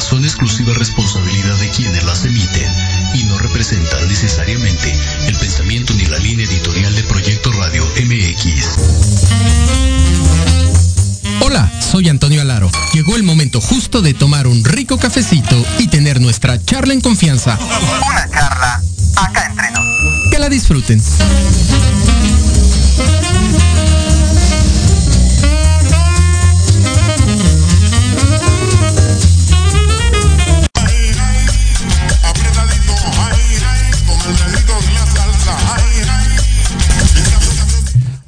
son exclusiva responsabilidad de quienes las emiten y no representan necesariamente el pensamiento ni la línea editorial de Proyecto Radio MX. Hola, soy Antonio Alaro. Llegó el momento justo de tomar un rico cafecito y tener nuestra charla en confianza. Una charla acá entre nos. Que la disfruten.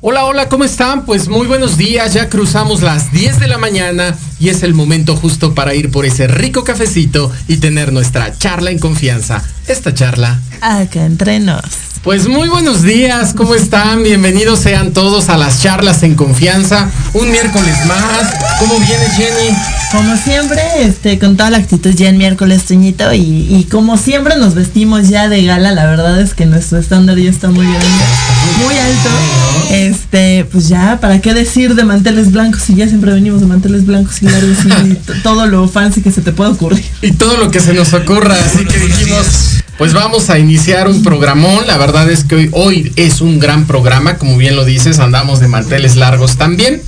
Hola, hola, ¿cómo están? Pues muy buenos días, ya cruzamos las 10 de la mañana y es el momento justo para ir por ese rico cafecito y tener nuestra charla en confianza. Esta charla. Acá entre nos. Pues muy buenos días, ¿cómo están? Bienvenidos sean todos a las charlas en confianza. Un miércoles más. ¿Cómo viene Jenny? Como siempre, este, con toda la actitud ya en miércoles, Toñito, y, y como siempre nos vestimos ya de gala, la verdad es que nuestro estándar ya está muy grande, muy alto. Este, pues ya, ¿para qué decir de manteles blancos si ya siempre venimos de manteles blancos y todo lo fancy que se te pueda ocurrir? Y todo lo que se nos ocurra, así que dijimos, pues vamos a iniciar un programón. La verdad es que hoy, hoy es un gran programa, como bien lo dices, andamos de manteles largos también.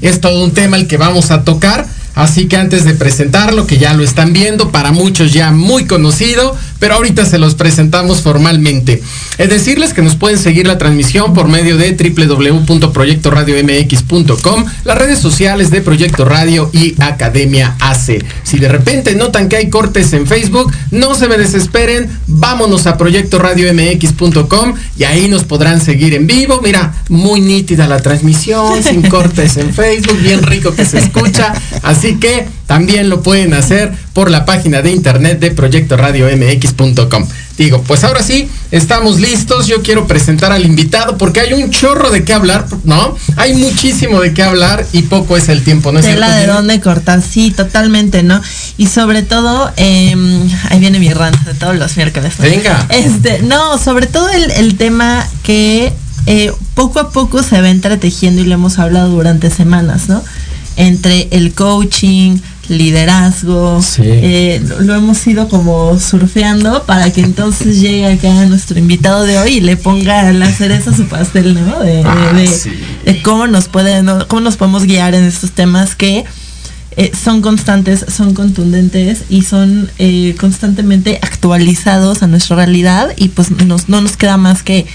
Es todo un tema el que vamos a tocar. Así que antes de presentarlo, que ya lo están viendo, para muchos ya muy conocido, pero ahorita se los presentamos formalmente. Es decirles que nos pueden seguir la transmisión por medio de www.proyectoradiomx.com, las redes sociales de Proyecto Radio y Academia AC. Si de repente notan que hay cortes en Facebook, no se me desesperen, vámonos a proyectoradiomx.com y ahí nos podrán seguir en vivo. Mira, muy nítida la transmisión, sin cortes en Facebook, bien rico que se escucha. Que también lo pueden hacer por la página de internet de proyectoradiomx.com. Digo, pues ahora sí, estamos listos. Yo quiero presentar al invitado porque hay un chorro de qué hablar, ¿no? Hay muchísimo de qué hablar y poco es el tiempo, ¿no es Tela de dónde cortar, sí, totalmente, ¿no? Y sobre todo, em, ahí viene mi rant de todos los miércoles. ¿no? Venga. Este, no, sobre todo el, el tema que eh, poco a poco se va entretejiendo y lo hemos hablado durante semanas, ¿no? Entre el coaching, liderazgo, Sí. eh, lo, hemos ido como surfeando para que entonces llegue acá nuestro invitado de hoy y le ponga la cereza a su pastel, ¿no? De, Ah, de- sí. de cómo nos pueden, cómo nos podemos guiar en estos temas que eh, son constantes, son contundentes y son eh, constantemente actualizados a nuestra realidad y pues nos, no nos queda más que,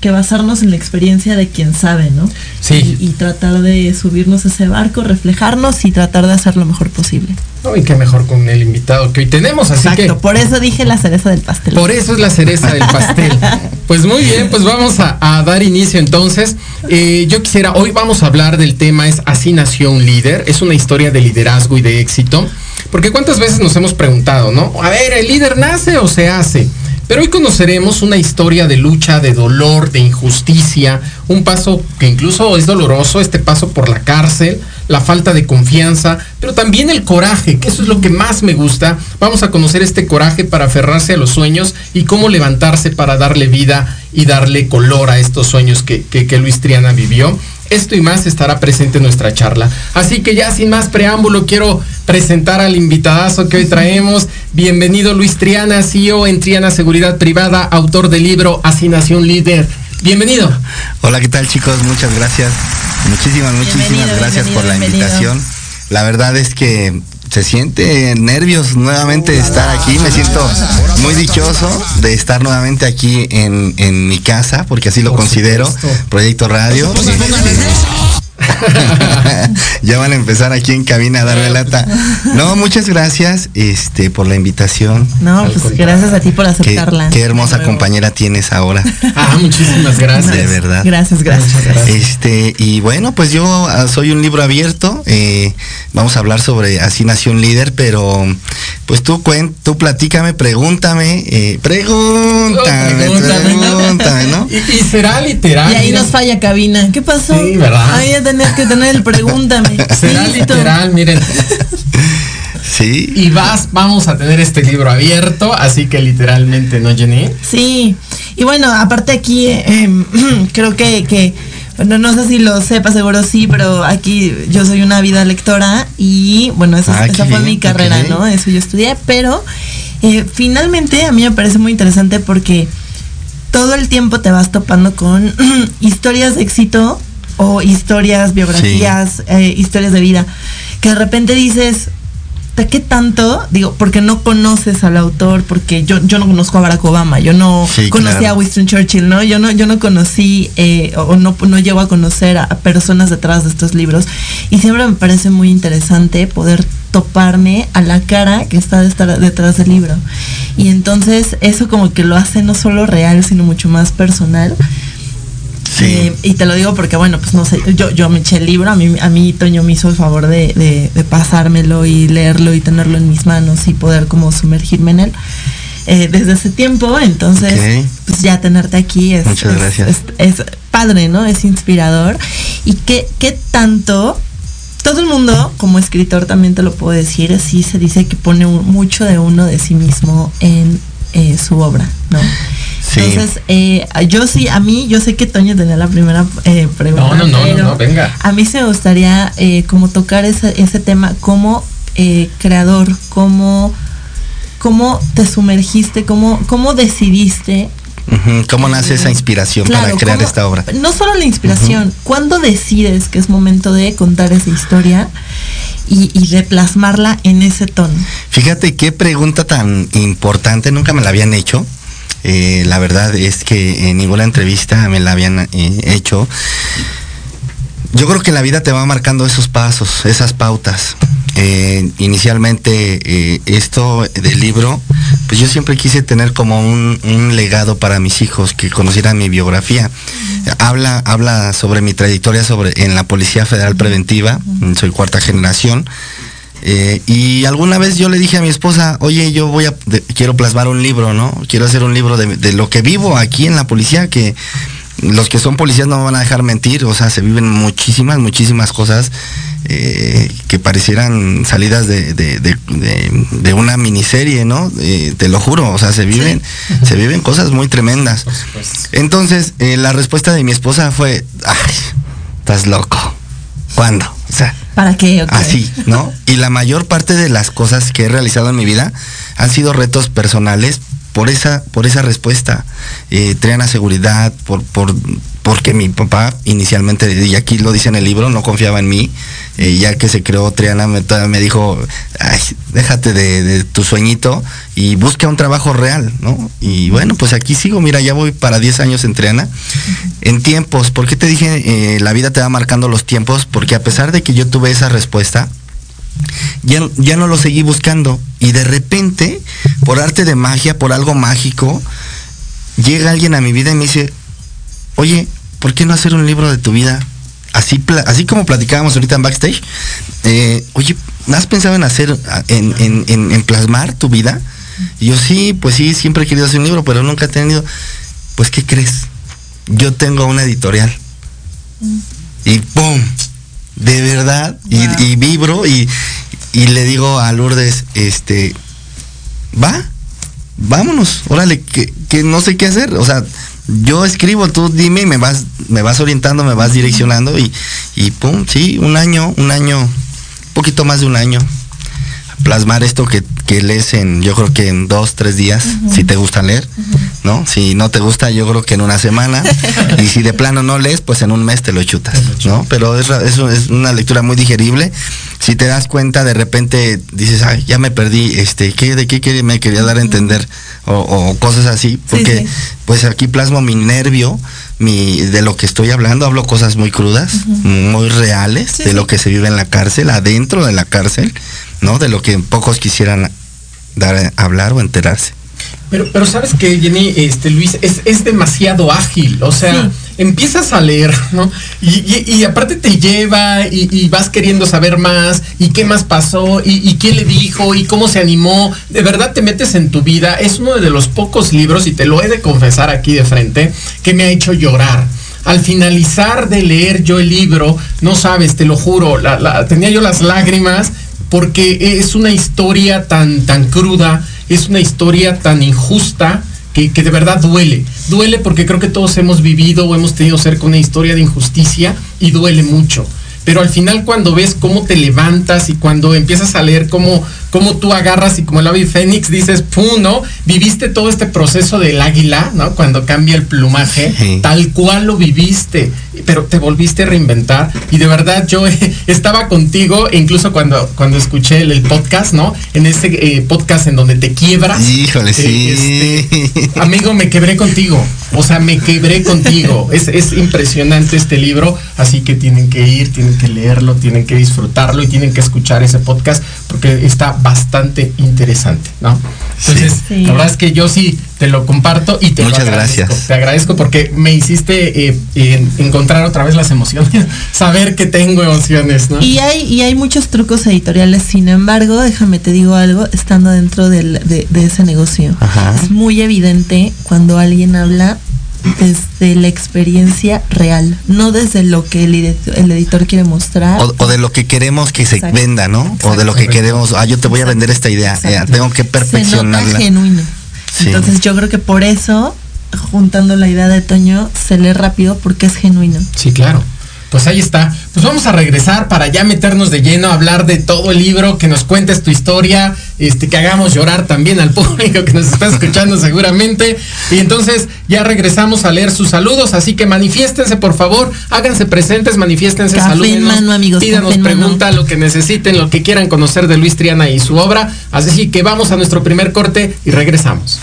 que basarnos en la experiencia de quien sabe, ¿no? Sí. Y, y tratar de subirnos a ese barco, reflejarnos y tratar de hacer lo mejor posible. No, y qué mejor con el invitado que hoy tenemos, así Exacto, que por eso dije la cereza del pastel. por eso es la cereza del pastel. Pues muy bien, pues vamos a, a dar inicio entonces. Eh, yo quisiera, hoy vamos a hablar del tema es Así nació un líder, es una historia de liderazgo y de éxito, porque cuántas veces nos hemos preguntado, ¿no? A ver, ¿el líder nace o se hace? Pero hoy conoceremos una historia de lucha, de dolor, de injusticia, un paso que incluso es doloroso, este paso por la cárcel, la falta de confianza, pero también el coraje, que eso es lo que más me gusta. Vamos a conocer este coraje para aferrarse a los sueños y cómo levantarse para darle vida y darle color a estos sueños que, que, que Luis Triana vivió. Esto y más estará presente en nuestra charla. Así que ya sin más preámbulo, quiero presentar al invitadazo que hoy traemos. Bienvenido Luis Triana, CEO en Triana Seguridad Privada, autor del libro Así nació un líder. Bienvenido. Hola, ¿qué tal chicos? Muchas gracias. Muchísimas, muchísimas Bienvenido, gracias por la bienvenido, invitación. La verdad es que se siente nervios nuevamente de estar aquí. Me siento muy dichoso de estar nuevamente aquí en, mi casa, porque así lo considero. Proyecto Radio. Este. ya van a empezar aquí en cabina a darme lata. No, muchas gracias este, por la invitación. No, Al pues gracias a ti por aceptarla. qué hermosa compañera tienes ahora. Ah, muchísimas gracias. De verdad. Gracias, gracias. Este, y bueno, pues yo ah, soy un libro abierto. eh, vamos a hablar sobre Así nació un líder, pero pues tú cuen, tú platícame, pregúntame, eh, pregúntame, Pregúntame, ¿no? pregúntame, ¿no? Y, y será literal. Y ahí mira. nos falla cabina. ¿Qué pasó? Sí, ¿verdad? Ahí tenías que tener el pregúntame. Será Listo. literal, miren. Sí. Y vas, vamos a tener este libro abierto, así que literalmente, ¿no, Jenny? Sí. Y bueno, aparte aquí eh, em, creo que, que Bueno, no sé si lo sepa, seguro sí, pero aquí yo soy una vida lectora y bueno, esa, Ah, esa fue bien, mi carrera. ¿no? Eso yo estudié, pero eh, finalmente a mí me parece muy interesante porque todo el tiempo te vas topando con historias de éxito o historias, biografías, eh, historias de vida, que de repente dices, ¿de qué tanto? Digo, porque no conoces al autor, porque yo, yo no conozco a Barack Obama, yo no Sí, conocí claro. a Winston Churchill, ¿no? Yo no, yo no conocí eh, o no, no llego a conocer a, a personas detrás de estos libros. Y siempre me parece muy interesante poder toparme a la cara que está detrás del libro. Y entonces eso como que lo hace no solo real, sino mucho más personal. Sí. Eh, y te lo digo porque, bueno, pues no sé, yo, yo me eché el libro, a mí, a mí Toño me hizo el favor de, de- de pasármelo y leerlo y tenerlo en mis manos y poder como sumergirme en él. eh, desde ese tiempo, entonces, pues ya tenerte aquí es, Muchas es- gracias. es- es padre, ¿no? Es inspirador. Y qué, qué tanto, todo el mundo, como escritor también te lo puedo decir, sí se dice que pone un- mucho de uno de sí mismo en eh, su obra, ¿no? Sí. Entonces, eh, yo sí, a mí, yo sé que Toño tenía la primera eh, pregunta. No, no, no, no, pero no, venga. A mí se me gustaría eh, como tocar ese, ese tema como eh, creador, como cómo te sumergiste, cómo, cómo decidiste. ¿Cómo nace esa inspiración para crear esta obra? No solo la inspiración, ¿cuándo decides que es momento de contar esa historia y, y de plasmarla en ese tono? Fíjate qué pregunta tan importante, nunca me la habían hecho. Eh, la verdad es que en ninguna entrevista me la habían eh, hecho. Yo creo que la vida te va marcando esos pasos, esas pautas. Eh, inicialmente eh, esto del libro, pues yo siempre quise tener como un, un legado para mis hijos, que conocieran mi biografía. Habla, habla sobre mi trayectoria sobre, en la Policía Federal Preventiva, soy cuarta generación. Eh, y alguna vez yo le dije a mi esposa, oye, yo voy a, de- quiero plasmar un libro, ¿no? Quiero hacer un libro de, de lo que vivo aquí en la policía, que los que son policías no me van a dejar mentir, o sea, se viven muchísimas, muchísimas cosas eh, que parecieran salidas de, de- de- de- de una miniserie, ¿no? Eh, te lo juro, o sea, se viven, se viven cosas muy tremendas. Entonces, eh, la respuesta de mi esposa fue, ay, estás loco. ¿Cuándo? O sea, ¿Para qué? Así, ¿no? Y la mayor parte de las cosas que he realizado en mi vida han sido retos personales por esa, por esa respuesta. Eh, Triana Seguridad, por, por, porque mi papá inicialmente, y aquí lo dice en el libro, no confiaba en mí. Eh, ya que se creó Triana, me, me dijo, Ay, déjate de, de tu sueñito y busca un trabajo real, ¿no? Y bueno, pues aquí sigo, mira, ya voy para 10 años en Triana. En tiempos, ¿por qué te dije, eh, la vida te va marcando los tiempos? Porque a pesar de que yo tuve esa respuesta, ya, ya no lo seguí buscando. Y de repente, por arte de magia, por algo mágico, llega alguien a mi vida y me dice, oye, ¿por qué no hacer un libro de tu vida? Así, así como platicábamos ahorita en backstage, eh, oye, ¿has pensado en hacer, en, en- en- en plasmar tu vida? Y yo sí, pues sí, siempre he querido hacer un libro, pero nunca he tenido. Pues, ¿qué crees? Yo tengo una editorial. Y ¡pum! De verdad. y-. Y, vibro y, y le digo a Lourdes, este, va, vámonos, órale, que, que no sé qué hacer. O sea, yo escribo, tú dime y me vas, me vas orientando, me vas direccionando y, y pum, sí, un año, un año, un poquito más de un año. Plasmar esto que, que lees en, yo creo que en dos, tres días, si te gusta leer, ¿no? Si no te gusta, yo creo que en una semana. y si de plano no lees, pues en un mes te lo chutas, ¿no? Pero es, es, un- es una lectura muy digerible. Si te das cuenta, de repente dices, ay, ya me perdí, este, ¿qué, ¿de qué me quería dar a entender? O, o cosas así, porque sí. pues aquí plasmo mi nervio, mi, de lo que estoy hablando, hablo cosas muy crudas, muy reales, Sí, de lo que se vive en la cárcel, adentro de la cárcel, ¿no? De lo que pocos quisieran dar a hablar o enterarse. Pero, pero sabes que Jenny, este Luis, es, es demasiado ágil. O sea, Sí. empiezas a leer, ¿no? Y, y- y aparte te lleva y, y vas queriendo saber más y qué más pasó y, y quién le dijo y cómo se animó. De verdad te metes en tu vida. Es uno de los pocos libros, y te lo he de confesar aquí de frente, que me ha hecho llorar. Al finalizar de leer yo el libro, no sabes, te lo juro, la- la- tenía yo las lágrimas porque es una historia tan, tan cruda, es una historia tan injusta que, que de verdad duele. duele porque creo que todos hemos vivido o hemos tenido cerca una historia de injusticia y duele mucho pero al final cuando ves cómo te levantas y cuando empiezas a leer cómo, cómo tú agarras y como el ave fénix dices, ¡pum! ¿no? Viviste todo este proceso del águila, ¿no? Cuando cambia el plumaje, tal cual lo viviste, pero te volviste a reinventar y de verdad yo estaba contigo, incluso cuando, cuando escuché el, podcast, ¿no? En ese eh, podcast en donde te quiebras. Híjole, sí. Este, amigo, me quebré contigo. O sea, me quebré contigo. Es, es impresionante este libro, así que tienen que ir, tienen que leerlo, tienen que disfrutarlo y tienen que escuchar ese podcast porque está bastante interesante, ¿no? Entonces, la verdad es que yo sí te lo comparto y te Muchas lo agradezco. gracias. Te agradezco porque me hiciste eh, eh, encontrar otra vez las emociones, saber que tengo emociones, ¿no? Y hay, y hay muchos trucos editoriales, sin embargo, déjame te digo algo, estando dentro del, de, de, ese negocio, Ajá. es muy evidente cuando alguien habla desde la experiencia real, no desde lo que el, editor, el editor quiere mostrar. O, o, de lo que queremos que se Exacto. venda, ¿no? Exacto. O de lo que queremos, ah, yo te voy a vender esta idea, eh, tengo que Se perfeccionarla. nota genuino. Sí. Entonces yo creo que por eso, juntando la idea de Toño, se lee rápido porque es genuino. Sí, claro. Pues ahí está. Pues vamos a regresar para ya meternos de lleno a hablar de todo el libro, que nos cuentes tu historia, este, que hagamos llorar también al público que nos está escuchando seguramente. Y entonces ya regresamos a leer sus saludos, así que manifiéstense por favor, háganse presentes, manifiéstense, Café salúdenos, mano, amigos, pídanos mano. pregunta lo que necesiten, lo que quieran conocer de Luis Triana y su obra. Así que vamos a nuestro primer corte y regresamos.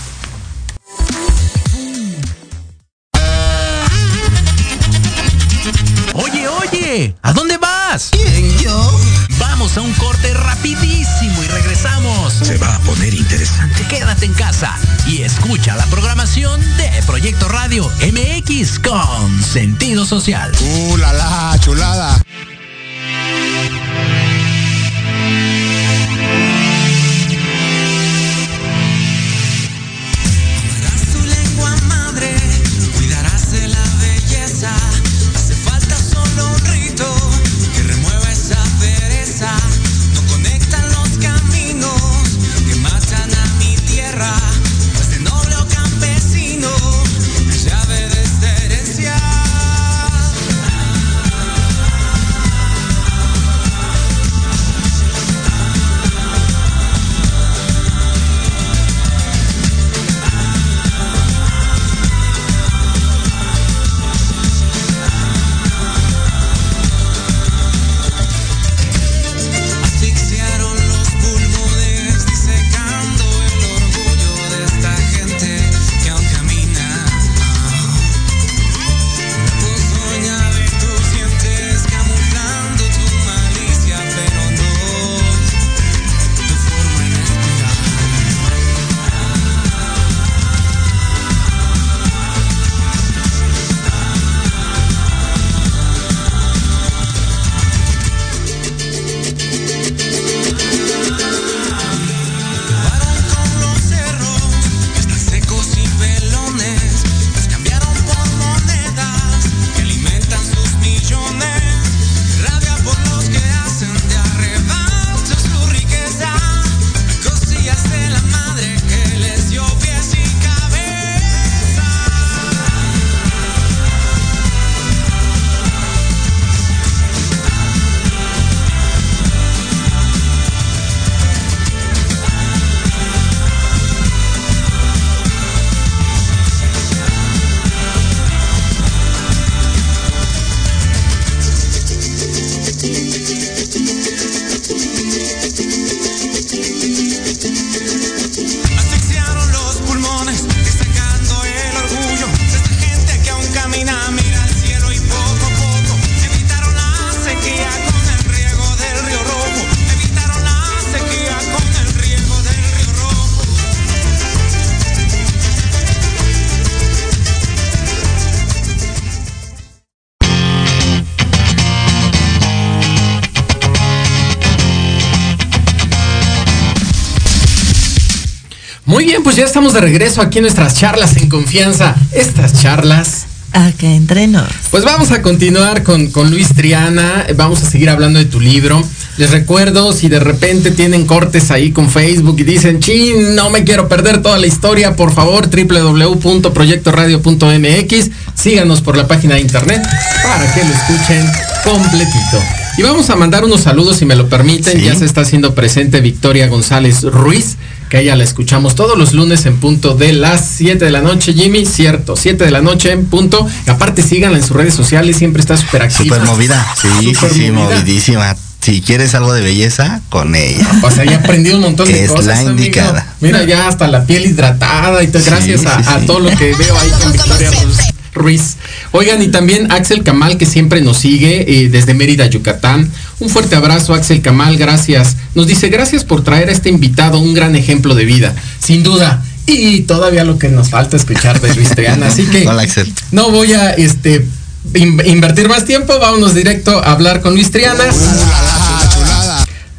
Escucha la programación de Proyecto Radio MX con sentido social. ¡Uh, la, la chulada! Estamos de regreso aquí en nuestras charlas en confianza. Estas charlas Acá entre nos. Pues vamos a continuar con, con Luis Triana, vamos a seguir hablando de tu libro. Les recuerdo, si de repente tienen cortes ahí con Facebook y dicen, chin, no me quiero perder toda la historia, por favor, www.proyectoradio.mx, síganos por la página de internet para que lo escuchen completito. Y vamos a mandar unos saludos, si me lo permiten, Sí. ya se está haciendo presente Victoria González Ruiz, que ella la escuchamos todos los lunes en punto de las 7 de la noche, Jimmy, cierto, 7 de la noche en punto. Y aparte síganla en sus redes sociales, siempre está súper activa. Súper movida. Sí, sí, sí, movida. movidísima. Si quieres algo de belleza, con ella. O sea, ya aprendí un montón de Es cosas. la amigo. indicada. Mira, ya hasta la piel hidratada y todo, Sí, gracias a, sí, a todo lo que veo ahí con Victoria Ru- Ruiz. Oigan, y también Axel Kamal, que siempre nos sigue eh, desde Mérida, Yucatán. Un fuerte abrazo, Axel Kamal, gracias. Nos dice, gracias por traer a este invitado un gran ejemplo de vida. Sin duda. Y todavía lo que nos falta escuchar de Luis Triana. Así que Hola, Axel. no voy a este in- invertir más tiempo. Vámonos directo a hablar con Luis Triana.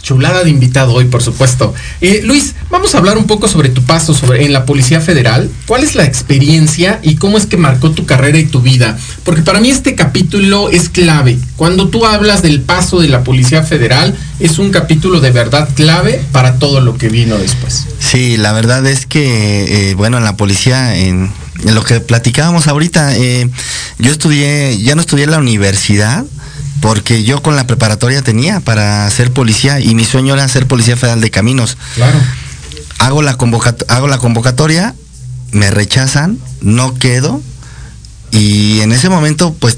Chulada de invitado hoy, por supuesto. Eh, Luis, vamos a hablar un poco sobre tu paso sobre, en la Policía Federal. ¿Cuál es la experiencia y cómo es que marcó tu carrera y tu vida? Porque para mí este capítulo es clave. Cuando tú hablas del paso de la Policía Federal, es un capítulo de verdad clave para todo lo que vino después. Sí, la verdad es que, eh, bueno, en la policía, en, en lo que platicábamos ahorita, eh, yo estudié, ya no estudié en la universidad, porque yo con la preparatoria tenía para ser policía y mi sueño era ser policía federal de caminos. Claro. Hago la, hago la convocatoria, me rechazan, no quedo y en ese momento pues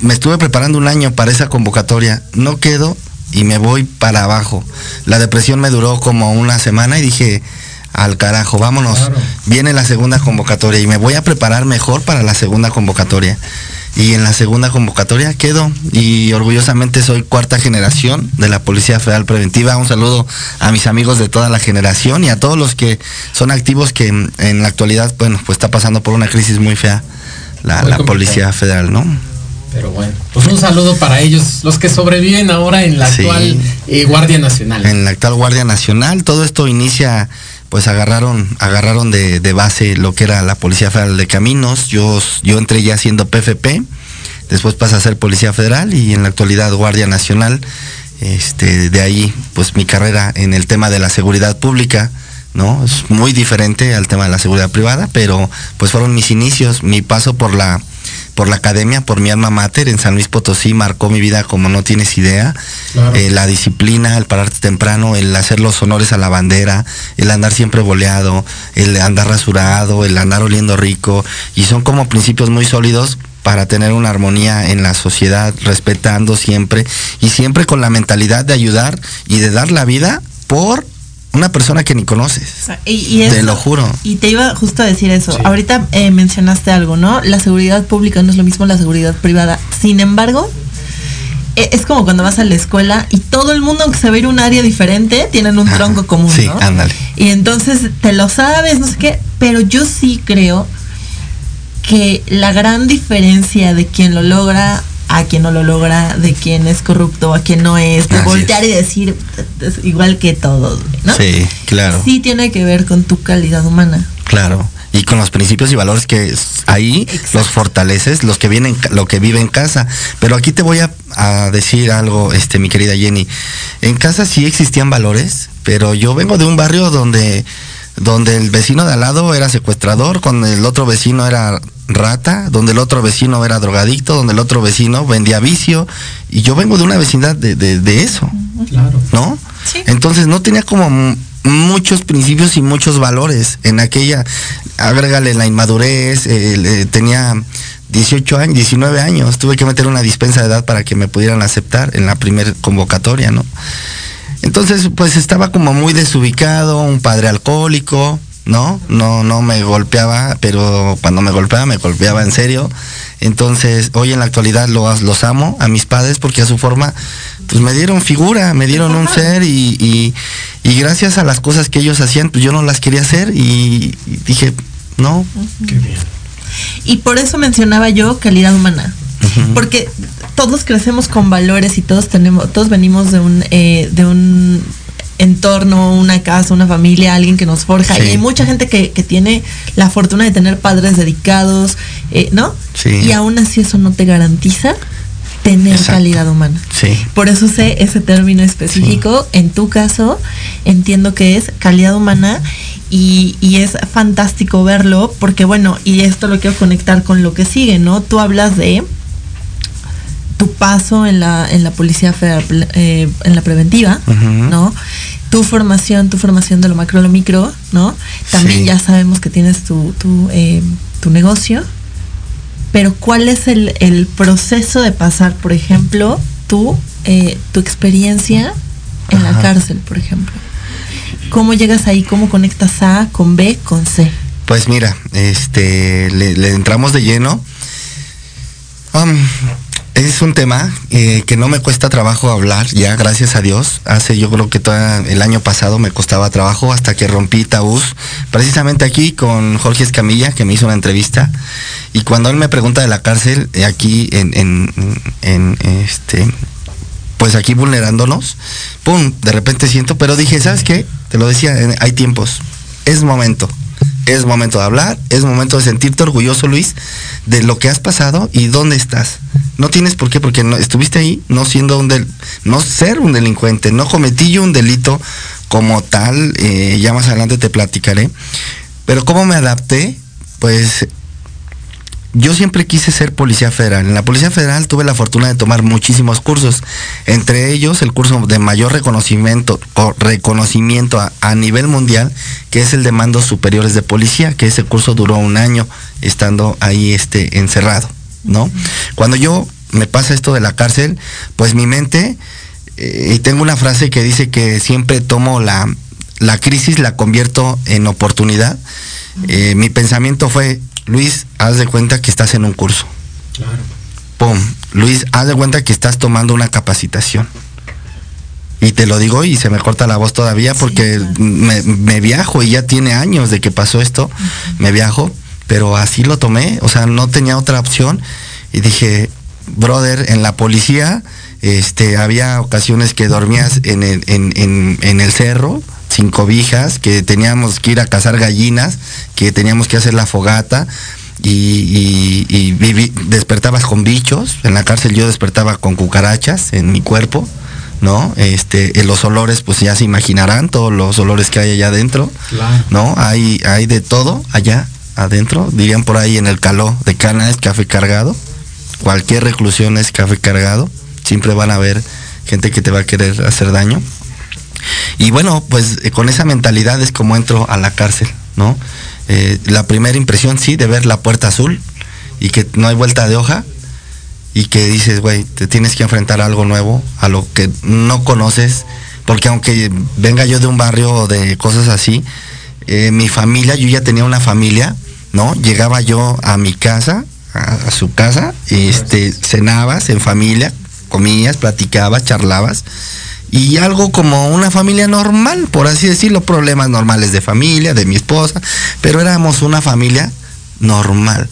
me estuve preparando un año para esa convocatoria, no quedo y me voy para abajo. La depresión me duró como una semana y dije, al carajo, vámonos. Claro. Viene la segunda convocatoria y me voy a preparar mejor para la segunda convocatoria. Y en la segunda convocatoria quedo y orgullosamente soy cuarta generación de la Policía Federal Preventiva. Un saludo a mis amigos de toda la generación y a todos los que son activos que en, la actualidad, bueno, pues está pasando por una crisis muy fea la, Muy la complicada. Policía Federal, ¿no? Pero bueno, pues un saludo para ellos, los que sobreviven ahora en la Sí. actual eh, Guardia Nacional. en la actual Guardia Nacional. Todo esto inicia, pues agarraron, agarraron de, base lo que era la Policía Federal de Caminos. Yo, yo entré ya siendo PFP, después pasa a ser Policía Federal y en la actualidad Guardia Nacional. Este, de ahí, pues mi carrera en el tema de la seguridad pública, ¿no? Es muy diferente al tema de la seguridad privada, pero pues fueron mis inicios, mi paso por la por la academia, por mi alma mater en San Luis Potosí, marcó mi vida como no tienes idea. Claro. Eh, la disciplina, el pararte temprano, el hacer los honores a la bandera, el andar siempre boleado, el andar rasurado, el andar oliendo rico, y son como principios muy sólidos para tener una armonía en la sociedad, respetando siempre, y siempre con la mentalidad de ayudar y de dar la vida por una persona que ni conoces. Y, y Te lo juro. Y te iba justo a decir eso. Sí. Ahorita eh, mencionaste algo, ¿no? La seguridad pública no es lo mismo la seguridad privada. Sin embargo, e- es como cuando vas a la escuela y todo el mundo, aunque se va a ir a un área diferente, tienen un Ajá. tronco común, Sí, ¿no? ándale. Y entonces te lo sabes, no sé qué, pero yo sí creo que la gran diferencia de quien lo logra a quien no lo logra, de quien es corrupto, a quien no es, de Así voltear es. y decir es igual que todos, ¿no? Sí, claro. Sí tiene que ver con tu calidad humana. Claro. Y con los principios y valores que ahí Exacto. los fortaleces, los que vienen, lo que vive en casa. Pero aquí te voy a, a decir algo, este, mi querida Jenny. En casa sí existían valores, pero yo vengo de un barrio donde, donde el vecino de al lado era secuestrador, cuando el otro vecino era rata, donde el otro vecino era drogadicto, donde el otro vecino vendía vicio. Y yo vengo de una vecindad de, de- de eso. Claro. ¿no? Sí. Entonces no tenía como muchos principios y muchos valores en aquella, agrégale la inmadurez, eh, tenía 18 años, 19 años, tuve que meter una dispensa de edad para que me pudieran aceptar en la primer convocatoria, ¿no? Entonces, pues estaba como muy desubicado, un padre alcohólico, ¿no? No, no me golpeaba, pero cuando me golpeaba, me golpeaba en serio. Entonces, hoy en la actualidad los, los amo a mis padres porque a su forma, pues me dieron figura, me dieron un ser y, y, y gracias a las cosas que ellos hacían, pues yo no las quería hacer y, y dije, no, Qué bien. Y por eso mencionaba yo calidad humana. Porque todos crecemos con valores y todos tenemos, todos venimos de un, eh, de un entorno, una casa, una familia, alguien que nos forja. Sí. Y hay mucha gente que, que tiene la fortuna de tener padres dedicados, eh, ¿no? Sí. Y aún así eso no te garantiza tener Exacto. calidad humana. Sí. Por eso sé ese término específico. En tu caso, entiendo que es calidad humana y, y es fantástico verlo porque, bueno, y esto lo quiero conectar con lo que sigue, ¿no? Tú hablas de tu paso en la, en la Policía Federal, eh, en la preventiva. ¿no? Tu formación, tu formación de lo macro a lo micro, ¿no? También Sí. ya sabemos que tienes tu, tu, eh, tu negocio, pero ¿cuál es el, el proceso de pasar, por ejemplo, tu, eh, tu experiencia en la cárcel, por ejemplo? ¿Cómo llegas ahí? ¿Cómo conectas A con B con C? Pues mira, este, le, le entramos de lleno. Um, es un tema eh, que no me cuesta trabajo hablar, ya gracias a Dios. Hace yo creo que todo el año pasado me costaba trabajo hasta que rompí tabús, precisamente aquí con Jorge Escamilla, que me hizo una entrevista. Y cuando él me pregunta de la cárcel, eh, aquí en, en, en, este, pues aquí vulnerándonos, pum, de repente siento, pero dije, ¿sabes qué? Te lo decía, eh, hay tiempos, es momento, es momento de hablar, es momento de sentirte orgulloso, Luis, de lo que has pasado y dónde estás. No tienes por qué, porque no, estuviste ahí, no siendo un del, no ser un delincuente, no cometí yo un delito como tal, eh, ya más adelante te platicaré. Pero cómo me adapté, pues yo siempre quise ser policía federal. En la Policía Federal tuve la fortuna de tomar muchísimos cursos, entre ellos el curso de mayor reconocimiento o reconocimiento a, nivel mundial, que es el de mandos superiores de policía, que ese curso duró un año estando ahí este encerrado, ¿no? Cuando yo me pasa esto de la cárcel, pues mi mente eh, y tengo una frase que dice que siempre tomo la, la crisis, la convierto en oportunidad. Eh, mi pensamiento fue, Luis, haz de cuenta que estás en un curso. Claro. Pum, Luis, haz de cuenta que estás tomando una capacitación. Y te lo digo y se me corta la voz todavía porque claro. me, me viajo y ya tiene años de que pasó esto, me viajo, pero así lo tomé, o sea, no tenía otra opción y dije, brother, en la policía, este, había ocasiones que dormías en el, en, en- en el cerro, sin cobijas, que teníamos que ir a cazar gallinas, que teníamos que hacer la fogata, y, y- y viví- despertabas con bichos, en la cárcel yo despertaba con cucarachas en mi cuerpo, ¿no? Este, eh, los olores, pues ya se imaginarán, todos los olores que hay allá adentro, Claro. ¿no? Hay, hay de todo allá adentro, dirían por ahí en el caló de cana es café cargado, cualquier reclusión es café cargado, siempre van a haber gente que te va a querer hacer daño. Y bueno, pues eh, con esa mentalidad es como entro a la cárcel, ¿no? Eh, la primera impresión sí de ver la puerta azul y que no hay vuelta de hoja y que dices, güey, te tienes que enfrentar a algo nuevo, a lo que no conoces, porque aunque venga yo de un barrio de cosas así, eh, mi familia, yo ya tenía una familia, ¿no? Llegaba yo a mi casa, a, a su casa, este, cenabas en familia, comías, platicabas, charlabas, y algo como una familia normal, por así decirlo, problemas normales de familia, de mi esposa, pero éramos una familia normal.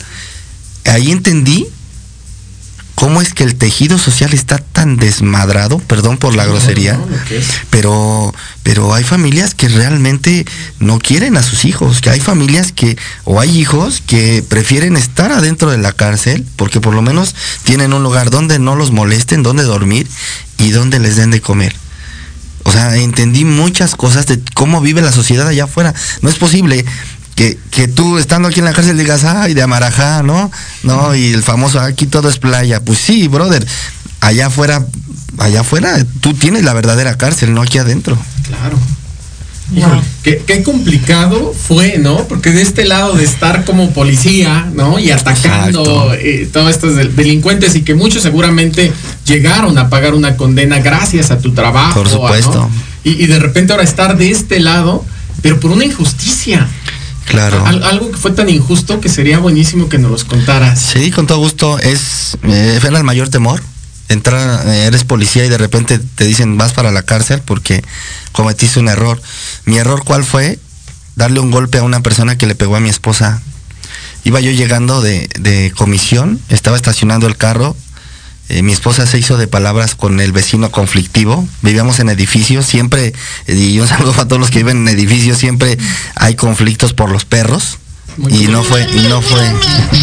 Ahí entendí cómo es que el tejido social está tan desmadrado, perdón por la grosería, No, no, pero pero hay familias que realmente no quieren a sus hijos, que hay familias que o hay hijos que prefieren estar adentro de la cárcel porque por lo menos tienen un lugar donde no los molesten, donde dormir y donde les den de comer. O sea, entendí muchas cosas de cómo vive la sociedad allá afuera. No es posible que, que tú estando aquí en la cárcel digas, ay, de Amarajá, ¿no? No, y el famoso, aquí todo es playa. Pues sí, brother, allá afuera, allá afuera, tú tienes la verdadera cárcel, no aquí adentro. Claro. Híjole, qué, qué complicado fue, ¿no? Porque de este lado de estar como policía, ¿no? Y atacando eh, todos estos del- delincuentes y que muchos seguramente llegaron a pagar una condena gracias a tu trabajo. Por supuesto. ¿no? Y, y de repente ahora estar de este lado, pero por una injusticia. Claro. Al- algo que fue tan injusto que sería buenísimo que nos los contaras. Sí, con todo gusto. Es, eh, era el mayor temor. Entrar, eh, eres policía y de repente te dicen vas para la cárcel porque cometiste un error. Mi error, ¿cuál fue? Darle un golpe a una persona que le pegó a mi esposa. Iba yo llegando de, de comisión, estaba estacionando el carro. eh, mi esposa se hizo de palabras con el vecino conflictivo. Vivíamos en edificios, siempre, eh, y un saludo a todos los que viven en edificios, siempre hay conflictos por los perros. Muy y bien. no fue, y no fue,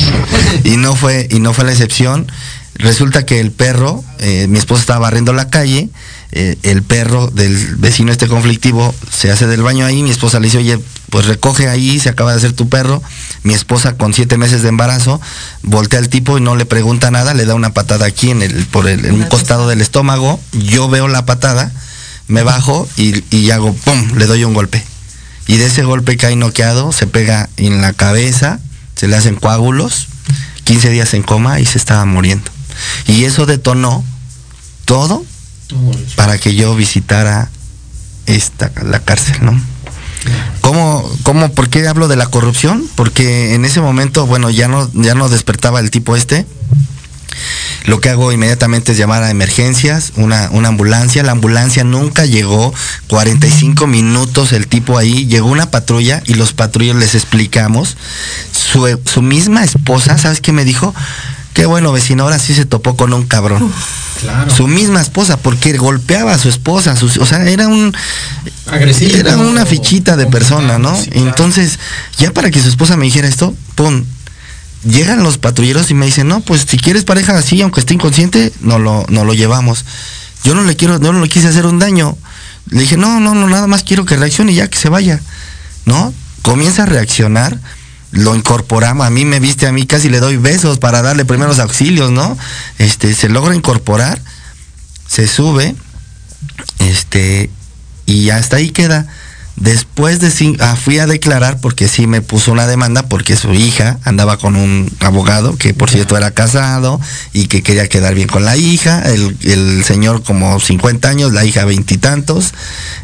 y no fue, y no fue la excepción. Resulta que el perro, eh, mi esposa estaba barriendo la calle, eh, el perro del vecino este conflictivo se hace del baño ahí, mi esposa le dice, oye, pues recoge ahí, se acaba de hacer tu perro. Mi esposa con siete meses de embarazo, voltea al tipo y no le pregunta nada, le da una patada aquí en el, por el, en un costado del estómago, yo veo la patada, me bajo y, y hago, ¡pum!, le doy un golpe. Y de ese golpe cae noqueado, se pega en la cabeza, se le hacen coágulos, 15 días en coma y se estaba muriendo. Y eso detonó todo para que yo visitara esta, la cárcel, ¿no? ¿Cómo, cómo, por qué hablo de la corrupción? Porque en ese momento, bueno, ya no, ya no despertaba el tipo este. Lo que hago inmediatamente es llamar a emergencias, una, una ambulancia. La ambulancia nunca llegó, 45 minutos el tipo ahí, llegó una patrulla y los patrullos les explicamos. Su, su misma esposa, ¿sabes qué me dijo? Qué bueno, vecino, ahora sí se topó con un cabrón. Claro. Su misma esposa, porque golpeaba a su esposa, su- o sea, era un Agresivo. era una fichita de persona, ¿no? Sí, claro. Entonces, ya para que su esposa me dijera esto, pum, llegan los patrulleros y me dicen, no, pues si quieres pareja así, aunque esté inconsciente, no lo, no lo llevamos. Yo no le quiero, no le quise hacer un daño. Le dije, no, no, no, nada más quiero que reaccione y ya que se vaya. ¿No? Comienza a reaccionar, lo incorporamos, a mí me viste, a mí casi le doy besos para darle primeros auxilios, ¿no? Este, se logra incorporar, se sube, este, y hasta ahí queda. Después de ah, fui a declarar porque sí me puso una demanda porque su hija andaba con un abogado que por cierto era casado y que quería quedar bien con la hija, el, el señor como 50 años, la hija veintitantos,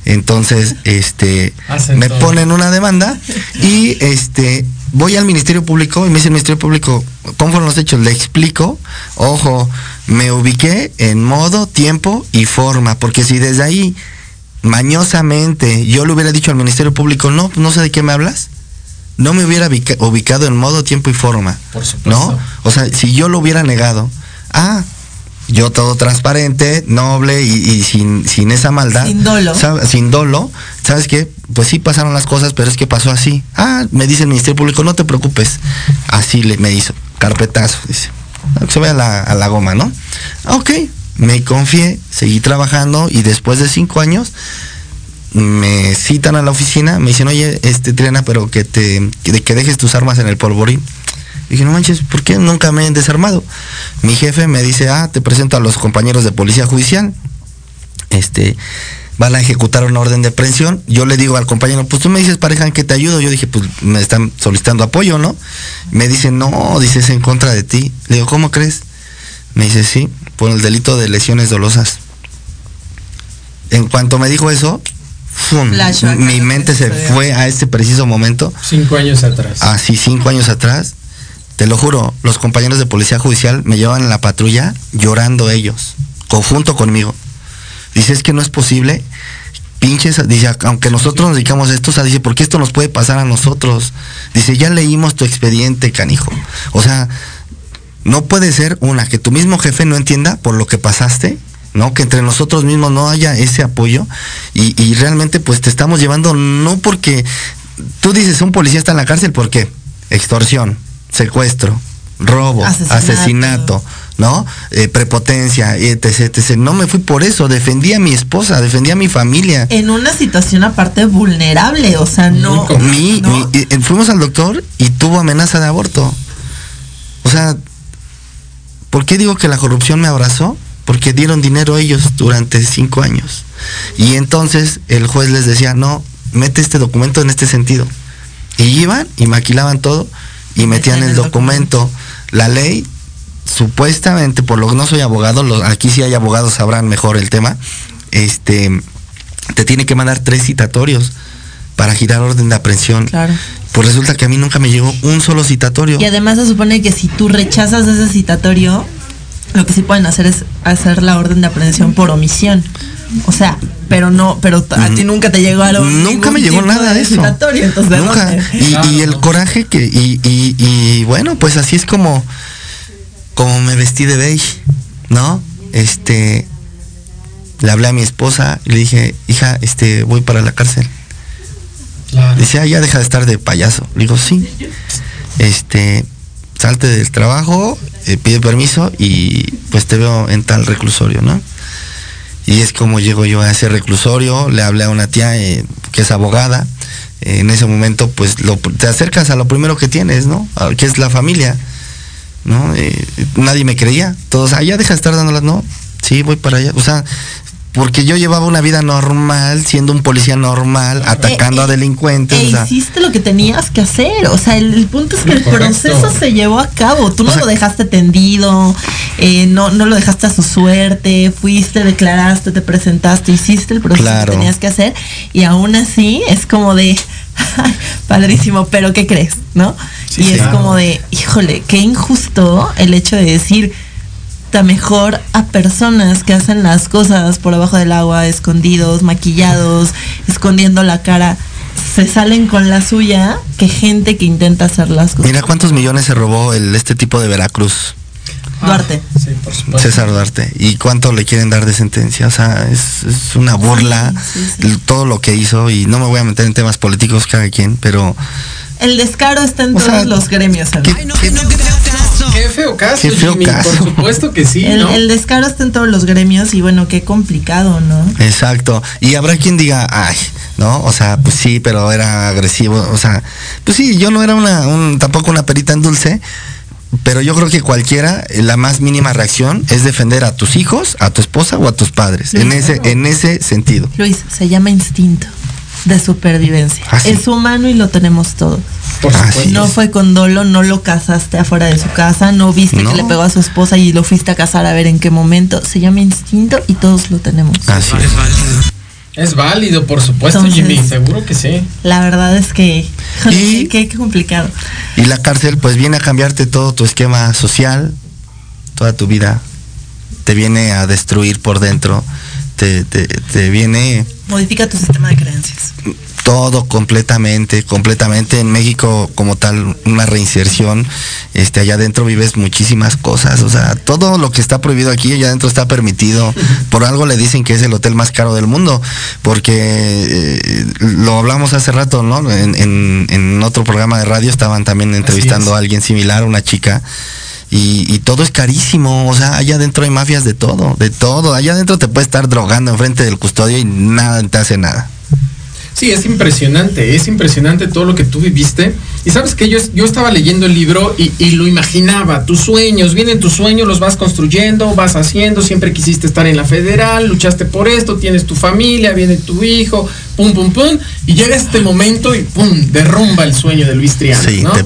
entonces este Hacen me todo. ponen una demanda y este voy al Ministerio Público y me dice el Ministerio Público, ¿cómo fueron los hechos? Le explico, ojo, me ubiqué en modo, tiempo y forma, porque si desde ahí mañosamente yo le hubiera dicho al Ministerio Público, no, no sé de qué me hablas, no me hubiera ubica- ubicado en modo, tiempo y forma. Por supuesto. ¿No? O sea, si yo lo hubiera negado, ah, yo todo transparente, noble y, y sin, sin esa maldad. Sin dolo. ¿sab- Sin dolo. ¿Sabes qué? Pues sí pasaron las cosas, pero es que pasó así. Ah, me dice el Ministerio Público, no te preocupes. Así le, me hizo. Carpetazo, dice. Ah, se vaya a la, a la goma, ¿no? Ah, Ok, me confié, seguí trabajando y después de cinco años me citan a la oficina, me dicen, oye, este Triana, pero que te que, que dejes tus armas en el polvorín. Dije, no manches, ¿por qué nunca me han desarmado? Mi jefe me dice, ah, te presento a los compañeros de policía judicial. Este, van a ejecutar una orden de aprehensión. Yo le digo al compañero, pues tú me dices, pareja, ¿en qué te ayudo? Yo dije, pues me están solicitando apoyo, ¿no? Me dice, no, dices en contra de ti. Le digo, ¿cómo crees? Me dice, sí, por el delito de lesiones dolosas. En cuanto me dijo eso, ¡fum! Mi mente se fue a este preciso momento Cinco años atrás. así cinco años atrás, te lo juro, los compañeros de policía judicial me llevan en la patrulla llorando ellos, conjunto conmigo. Dice, es que no es posible. Pinches, dice, aunque nosotros nos dedicamos a esto, o sea, dice, ¿por qué esto nos puede pasar a nosotros? Dice, ya leímos tu expediente, canijo. O sea, no puede ser una, que tu mismo jefe no entienda por lo que pasaste, ¿no? Que entre nosotros mismos no haya ese apoyo y, y realmente pues te estamos llevando, no porque tú dices un policía está en la cárcel, ¿por qué? Extorsión, secuestro, robo, Asesinato. asesinato, ¿no? Eh, prepotencia, etc, etc. No me fui por eso, defendí a mi esposa, defendí a mi familia. En una situación aparte vulnerable, o sea, no. Mi, ¿no? mi- eh, fuimos al doctor y tuvo amenaza de aborto. O sea, ¿por qué digo que la corrupción me abrazó? Porque dieron dinero ellos durante cinco años. Y entonces el juez les decía, no, mete este documento en este sentido. Y iban y maquilaban todo y metían el documento. La ley, supuestamente, por lo que no soy abogado, lo- aquí sí hay abogados, sabrán mejor el tema, este, te tiene que mandar tres citatorios para girar orden de aprehensión. Claro. Pues resulta que a mí nunca me llegó un solo citatorio. Y además se supone que si tú rechazas ese citatorio, lo que sí pueden hacer es hacer la orden de aprehensión por omisión. O sea, pero no, pero a ti nunca te llegó algo. Nunca me llegó nada de eso. Citatorio, entonces, ¿de Nunca. Y, y el coraje que, y, y, y bueno, pues así es como, como me vestí de beige, ¿no? Este, le hablé a mi esposa y le dije, hija, este, voy para la cárcel. Claro. Dice, ah, ya deja de estar de payaso. Le digo, sí. Este, salte del trabajo, eh, pide permiso y pues te veo en tal reclusorio, ¿no? Y es como llego yo a ese reclusorio, le hablé a una tía eh, que es abogada. Eh, en ese momento, pues lo- te acercas a lo primero que tienes, ¿no? A- que es la familia, ¿no? Eh, nadie me creía. Todos, ah, ya deja de estar dándolas, ¿no? Sí, voy para allá. O sea, porque yo llevaba una vida normal, siendo un policía normal, atacando Eh, a delincuentes. E o sea, hiciste lo que tenías que hacer. O sea, el, el punto es que el Correcto. proceso se llevó a cabo. Tú no O sea- lo dejaste tendido, eh, no, no lo dejaste a su suerte. Fuiste, declaraste, te presentaste, hiciste el proceso Claro. que tenías que hacer. Y aún así es como de, "Ay, padrísimo, pero ¿qué crees? ¿No? Sí, y es claro. como de, híjole, qué injusto el hecho de decir ta mejor a personas que hacen las cosas por abajo del agua, escondidos, maquillados, escondiendo la cara, se salen con la suya que gente que intenta hacer las cosas. mira cuántos millones se robó el, este tipo de Veracruz. Duarte. Ah, sí, por supuesto. César Duarte. ¿Y cuánto le quieren dar de sentencia? O sea, es, es una burla Sí, sí, sí. el- todo lo que hizo y no me voy a meter en temas políticos cada quien, pero El descaro está en O todos sea, los gremios. ¿qué, qué- Qué feo caso, Qué feo Jimmy, caso. Por supuesto que sí, El, ¿no? el descaro está en todos los gremios y bueno, qué complicado, ¿no? Exacto. Y habrá quien diga, ay, ¿no? O sea, pues sí, pero era agresivo. O sea, pues sí, yo no era una, un- tampoco una perita en dulce, pero yo creo que cualquiera, eh, la más mínima reacción es defender a tus hijos, a tu esposa o a tus padres. En ese, en ese sentido. Luis, se llama instinto de supervivencia. Ah, sí. Es humano y lo tenemos todo. Por Ah. No fue con dolo, no lo casaste afuera de su casa, no viste No. que le pegó a su esposa y lo fuiste a casar a ver en qué momento. Se llama instinto y todos lo tenemos. Así es. Es válido, por supuesto, Entonces- Jimmy, seguro que sí. La verdad es que Y- qué, qué complicado. Y la cárcel pues viene a cambiarte todo tu esquema social, toda tu vida. Te viene a destruir por dentro. Te, te, te viene Modifica tu sistema de creencias. Todo completamente, completamente. En México como tal, una reinserción. Este, allá adentro vives muchísimas cosas. O sea, todo lo que está prohibido aquí, allá adentro está permitido. Por algo le dicen que es el hotel más caro del mundo. Porque eh, lo hablamos hace rato, ¿no? En, en- en otro programa de radio estaban también entrevistando es. a alguien similar, una chica. Y, y todo es carísimo, o sea, allá adentro hay mafias de todo, de todo. Allá adentro te puedes estar drogando enfrente del custodio y nada te hace nada. Sí, es impresionante, es impresionante todo lo que tú viviste. Y sabes que yo, yo estaba leyendo el libro y, y lo imaginaba, tus sueños, vienen tus sueños, los vas construyendo, vas haciendo, siempre quisiste estar en la federal, luchaste por esto, tienes tu familia, viene tu hijo, pum, pum, pum, y llega este momento y pum, derrumba el sueño de Luis Triana, Sí, ¿no? te-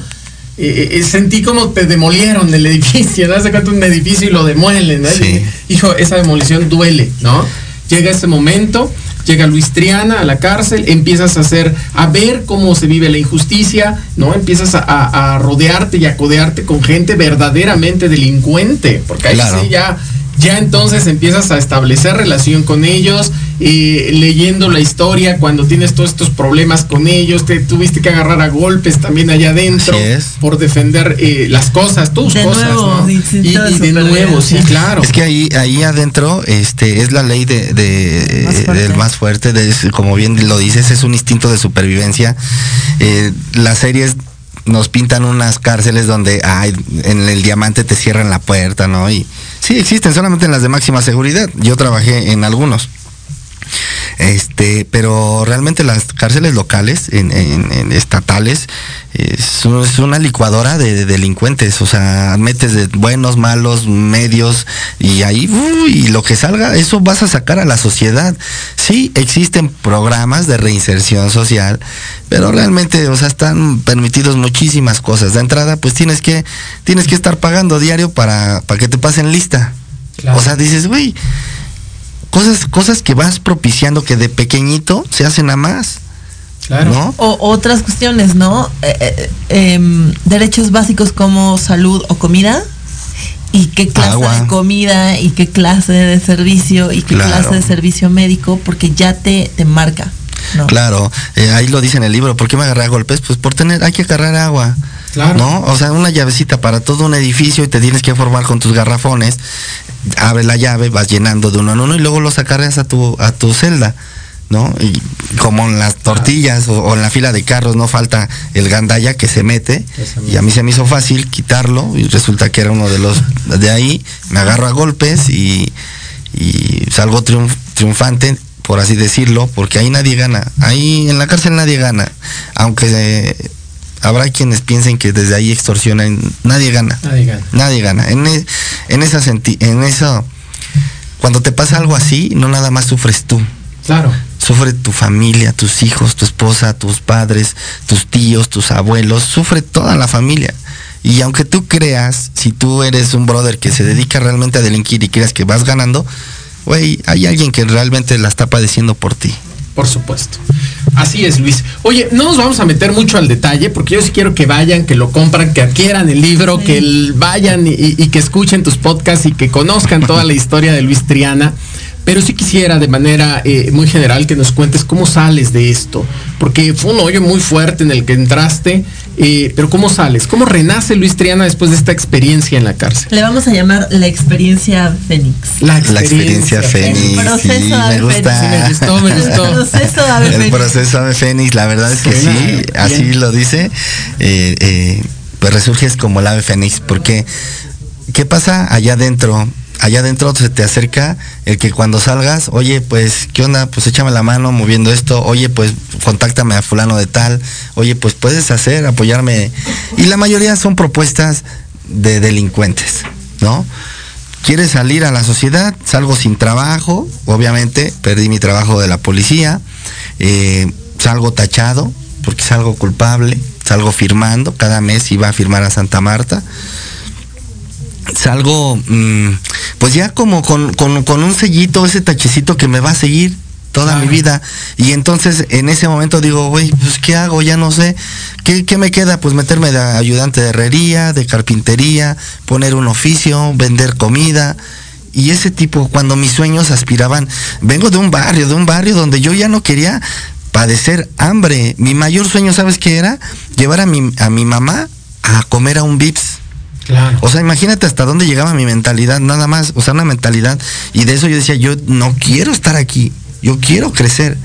Eh, eh, sentí como te demolieron el edificio, ¿no? Hace cuenta un edificio y lo demuelen, ¿no? Sí. Hijo, esa demolición duele, ¿no? Llega ese momento, llega Luis Triana a la cárcel, empiezas a hacer, a ver cómo se vive la injusticia, ¿no? Empiezas a, a- a rodearte y a codearte con gente verdaderamente delincuente, porque ahí Claro. sí ya, ya entonces empiezas a establecer relación con ellos, eh, leyendo la historia cuando tienes todos estos problemas con ellos, te tuviste que agarrar a golpes también allá adentro por defender eh, las cosas, tus De cosas, nuevo, ¿no? Y, de y de nuevo, sí, claro. Es que ahí, ahí adentro este, es la ley de, de- Más fuerte. del más fuerte, de- como bien lo dices, es un instinto de supervivencia. Eh, las series nos pintan unas cárceles donde ay, en el diamante te cierran la puerta, ¿no? Y sí, existen solamente en las de máxima seguridad. Yo trabajé en algunos. Este, pero realmente las cárceles locales, en, en- en estatales, es, un- es una licuadora de, de delincuentes, o sea, metes de buenos, malos, medios, y ahí, uy, y lo que salga, eso vas a sacar a la sociedad. Sí, existen programas de reinserción social, pero realmente, o sea, están permitidos muchísimas cosas. De entrada, pues tienes que, tienes que estar pagando diario para, para que te pasen lista. Claro. O sea, dices, güey, cosas, cosas que vas propiciando que de pequeñito se hacen a más. Claro. ¿No? O otras cuestiones, ¿no? Eh, eh, em, derechos básicos como salud o comida. Y qué clase Agua. de comida y qué clase de servicio y qué Claro. clase de servicio médico, porque ya te, te marca. ¿no? Claro, eh, ahí lo dice en el libro. ¿Por qué me agarré a golpes? Pues por tener, hay que agarrar agua. Claro. ¿No? O sea, una llavecita para todo un edificio y te tienes que formar con tus garrafones. Abre la llave, vas llenando de uno en uno y luego los acarreas a tu, a tu celda. ¿no? Y como en las tortillas o, o en la fila de carros no falta el gandaya que se mete y a mí se me hizo fácil quitarlo y resulta que era uno de los de ahí, me agarro a golpes y, y salgo triunf- triunfante por así decirlo, porque ahí nadie gana, ahí en la cárcel nadie gana, aunque eh, habrá quienes piensen que desde ahí extorsionan, nadie gana. Nadie gana. Nadie gana. En, e- en esa senti en eso, cuando te pasa algo así, no nada más sufres tú. Claro. Sufre tu familia, tus hijos, tu esposa, tus padres, tus tíos, tus abuelos, sufre toda la familia. Y aunque tú creas, si tú eres un brother que se dedica realmente a delinquir y creas que vas ganando, güey, hay alguien que realmente la está padeciendo por ti. Por supuesto. Así es, Luis. Oye, no nos vamos a meter mucho al detalle porque yo sí quiero que vayan, que lo compran, que adquieran el libro, que el- vayan y, y que escuchen tus podcasts y que conozcan toda la historia de Luis Triana. Pero sí quisiera de manera eh, muy general que nos cuentes cómo sales de esto, porque fue un hoyo muy fuerte en el que entraste, eh, pero cómo sales, cómo renace Luis Triana después de esta experiencia en la cárcel. Le vamos a llamar la experiencia Fénix. La experiencia El Fénix. proceso Sí, de me Ave gusta. Sí, me gustó, me El gustó. proceso de Ave El Fénix. proceso de Fénix, la verdad es que Suena sí, bien. así lo dice. eh, eh, pues resurges como el ave Fénix, porque ¿qué pasa allá adentro? Allá adentro se te acerca el que cuando salgas, oye, pues, ¿qué onda? Pues échame la mano moviendo esto, oye, pues, contáctame a fulano de tal, oye, pues puedes hacer, apoyarme. Y la mayoría son propuestas de delincuentes, ¿no? ¿Quieres salir a la sociedad? Salgo sin trabajo, obviamente, perdí mi trabajo de la policía, eh, salgo tachado, porque salgo culpable, salgo firmando, cada mes iba a firmar a Santa Marta. Salgo, mm, pues ya como con, con- con un sellito, ese tachecito que me va a seguir toda mi vida. Y entonces en ese momento digo, güey, pues ¿qué hago? Ya no sé. ¿Qué, qué me queda? Pues meterme de ayudante de herrería, de carpintería, poner un oficio, vender comida. Y ese tipo, cuando mis sueños aspiraban, vengo de un barrio, de un barrio donde yo ya no quería padecer hambre. Mi mayor sueño, ¿sabes qué era? Llevar a mi, a mi mamá a comer a un Vips. Claro. O sea, imagínate hasta dónde llegaba mi mentalidad, nada más, o sea, una mentalidad. Y de eso yo decía, yo no quiero estar aquí, yo quiero crecer.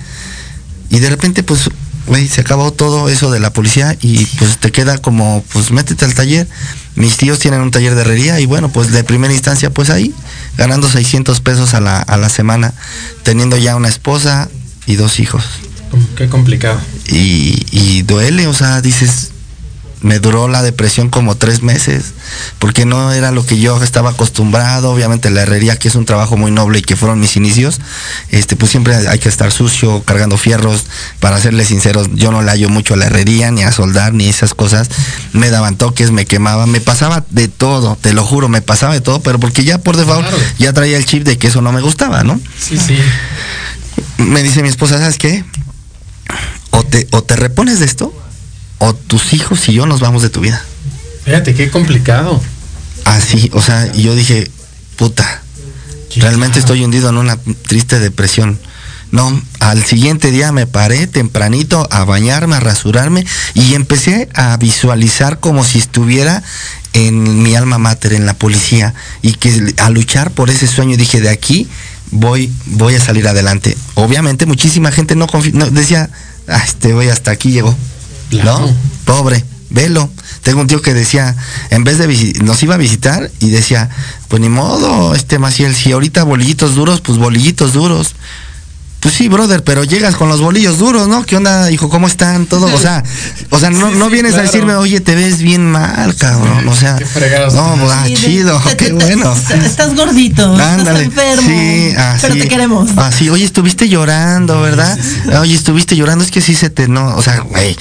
Y de repente, pues, güey, se acabó todo eso de la policía y pues te queda como, pues métete al taller. Mis tíos tienen un taller de herrería y bueno, pues de primera instancia, pues ahí, ganando 600 pesos a la, a la semana, teniendo ya una esposa y dos hijos. Qué complicado. Y, y duele, o sea, dices, me duró la depresión como tres meses, porque no era lo que yo estaba acostumbrado, obviamente la herrería, que es un trabajo muy noble y que fueron mis inicios, este, pues siempre hay que estar sucio, cargando fierros, para serles sinceros, yo no le hallo mucho a la herrería, ni a soldar, ni esas cosas, me daban toques, me quemaban, me pasaba de todo, te lo juro, me pasaba de todo, pero porque ya por default Claro. ya traía el chip de que eso no me gustaba, ¿no? Sí, sí. me dice mi esposa, ¿sabes qué? O te, o te repones de esto, o tus hijos y yo nos vamos de tu vida. Fíjate, qué complicado. Así, o sea, y yo dije, puta, realmente estoy hundido en una triste depresión. No, al siguiente día me paré tempranito a bañarme, a rasurarme y empecé a visualizar como si estuviera en mi alma mater, en la policía, y que a luchar por ese sueño dije, de aquí voy, voy a salir adelante. Obviamente muchísima gente no, no decía, ah, este güey hasta aquí llegó. Claro. ¿No? Pobre, velo. Tengo un tío que decía, en vez de nos iba a visitar y decía, pues ni modo, este Maciel, si ahorita bolillitos duros, pues bolillitos duros. Pues sí, brother, pero llegas con los bolillos duros, ¿no? ¿Qué onda, hijo? ¿Cómo están? Todo, o sea, o sea, no, Sí, no sí, vienes claro. a decirme, oye, te ves bien mal, cabrón. O sea, Qué fregados. no, pues, ah, Sí, chido, te- qué te- bueno. Estás gordito, Ándale. estás enfermo. Sí, así. pero te queremos. Así, oye, estuviste llorando, ¿verdad? Oye, estuviste llorando, es que sí se te no, o sea, güey.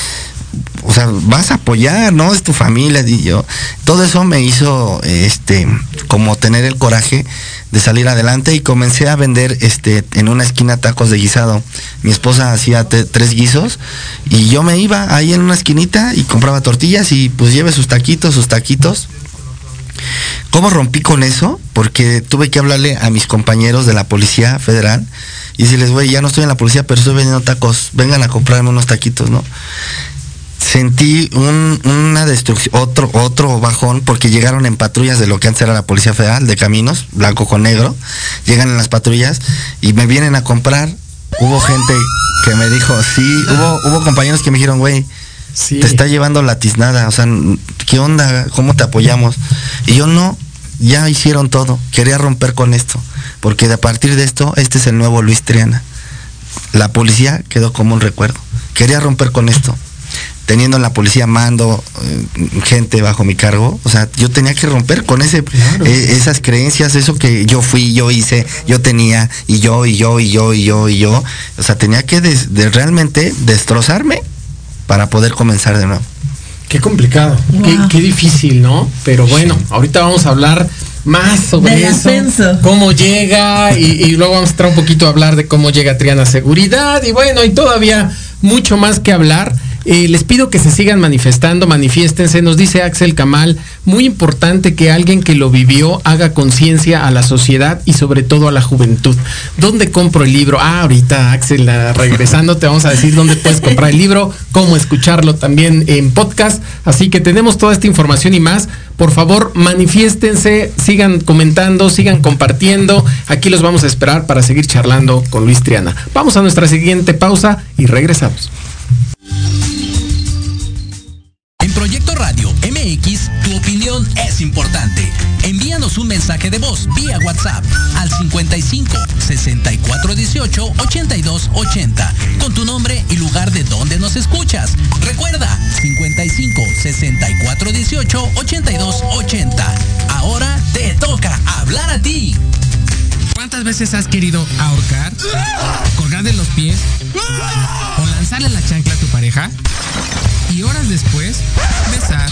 O sea, vas a apoyar, ¿no? Es tu familia, y yo. Todo eso me hizo este como tener el coraje de salir adelante y comencé a vender este en una esquina tacos de guisado. Mi esposa hacía tres guisos y yo me iba ahí en una esquinita y compraba tortillas y pues lleve sus taquitos, sus taquitos. ¿Cómo rompí con eso? Porque tuve que hablarle a mis compañeros de la Policía Federal y decirles, güey, ya no estoy en la policía, pero estoy vendiendo tacos, vengan a comprarme unos taquitos, ¿no? Sentí un- una destrucción, otro, otro bajón, porque llegaron en patrullas de lo que antes era la Policía Federal, de caminos, blanco con negro, llegan en las patrullas y me vienen a comprar. Hubo gente que me dijo, sí, hubo, hubo compañeros que me dijeron, güey, Sí. te está llevando la tiznada, o sea, ¿qué onda? ¿Cómo te apoyamos? Y yo no, ya hicieron todo, quería romper con esto, porque a partir de esto, este es el nuevo Luis Triana. La policía quedó como un recuerdo, quería romper con esto. Teniendo en la policía mando eh, gente bajo mi cargo, o sea, yo tenía que romper con ese, Claro. eh, esas creencias, eso que yo fui, yo hice, yo tenía, y yo, y yo, y yo, y yo, y yo. O sea, tenía que des- de realmente destrozarme para poder comenzar de nuevo. Qué complicado, qué, Wow. qué difícil, ¿no? Pero bueno, ahorita vamos a hablar más sobre eso, ascenso. cómo llega y, y luego vamos a entrar un poquito a hablar de cómo llega Triana Seguridad y bueno, y todavía mucho más que hablar. Les pido que se sigan manifestando, manifiéstense. Nos dice Axel Kamal, muy importante que alguien que lo vivió haga conciencia a la sociedad y sobre todo a la juventud. ¿Dónde compro el libro? Ah, ahorita Axel, regresando, te vamos a decir dónde puedes comprar el libro, cómo escucharlo también en podcast. Así que tenemos toda esta información y más. Por favor, manifiéstense, sigan comentando, sigan compartiendo. Aquí los vamos a esperar para seguir charlando con Luis Triana. Vamos a nuestra siguiente pausa y regresamos. Es importante. Envíanos un mensaje de voz vía WhatsApp al 55 64 18 82 80 con tu nombre y lugar de donde nos escuchas. Recuerda 55 64 18 82 80. Ahora te toca hablar a ti. ¿Cuántas veces has querido ahorcar, colgar de los pies o lanzarle la chancla a tu pareja? Y horas después, besar,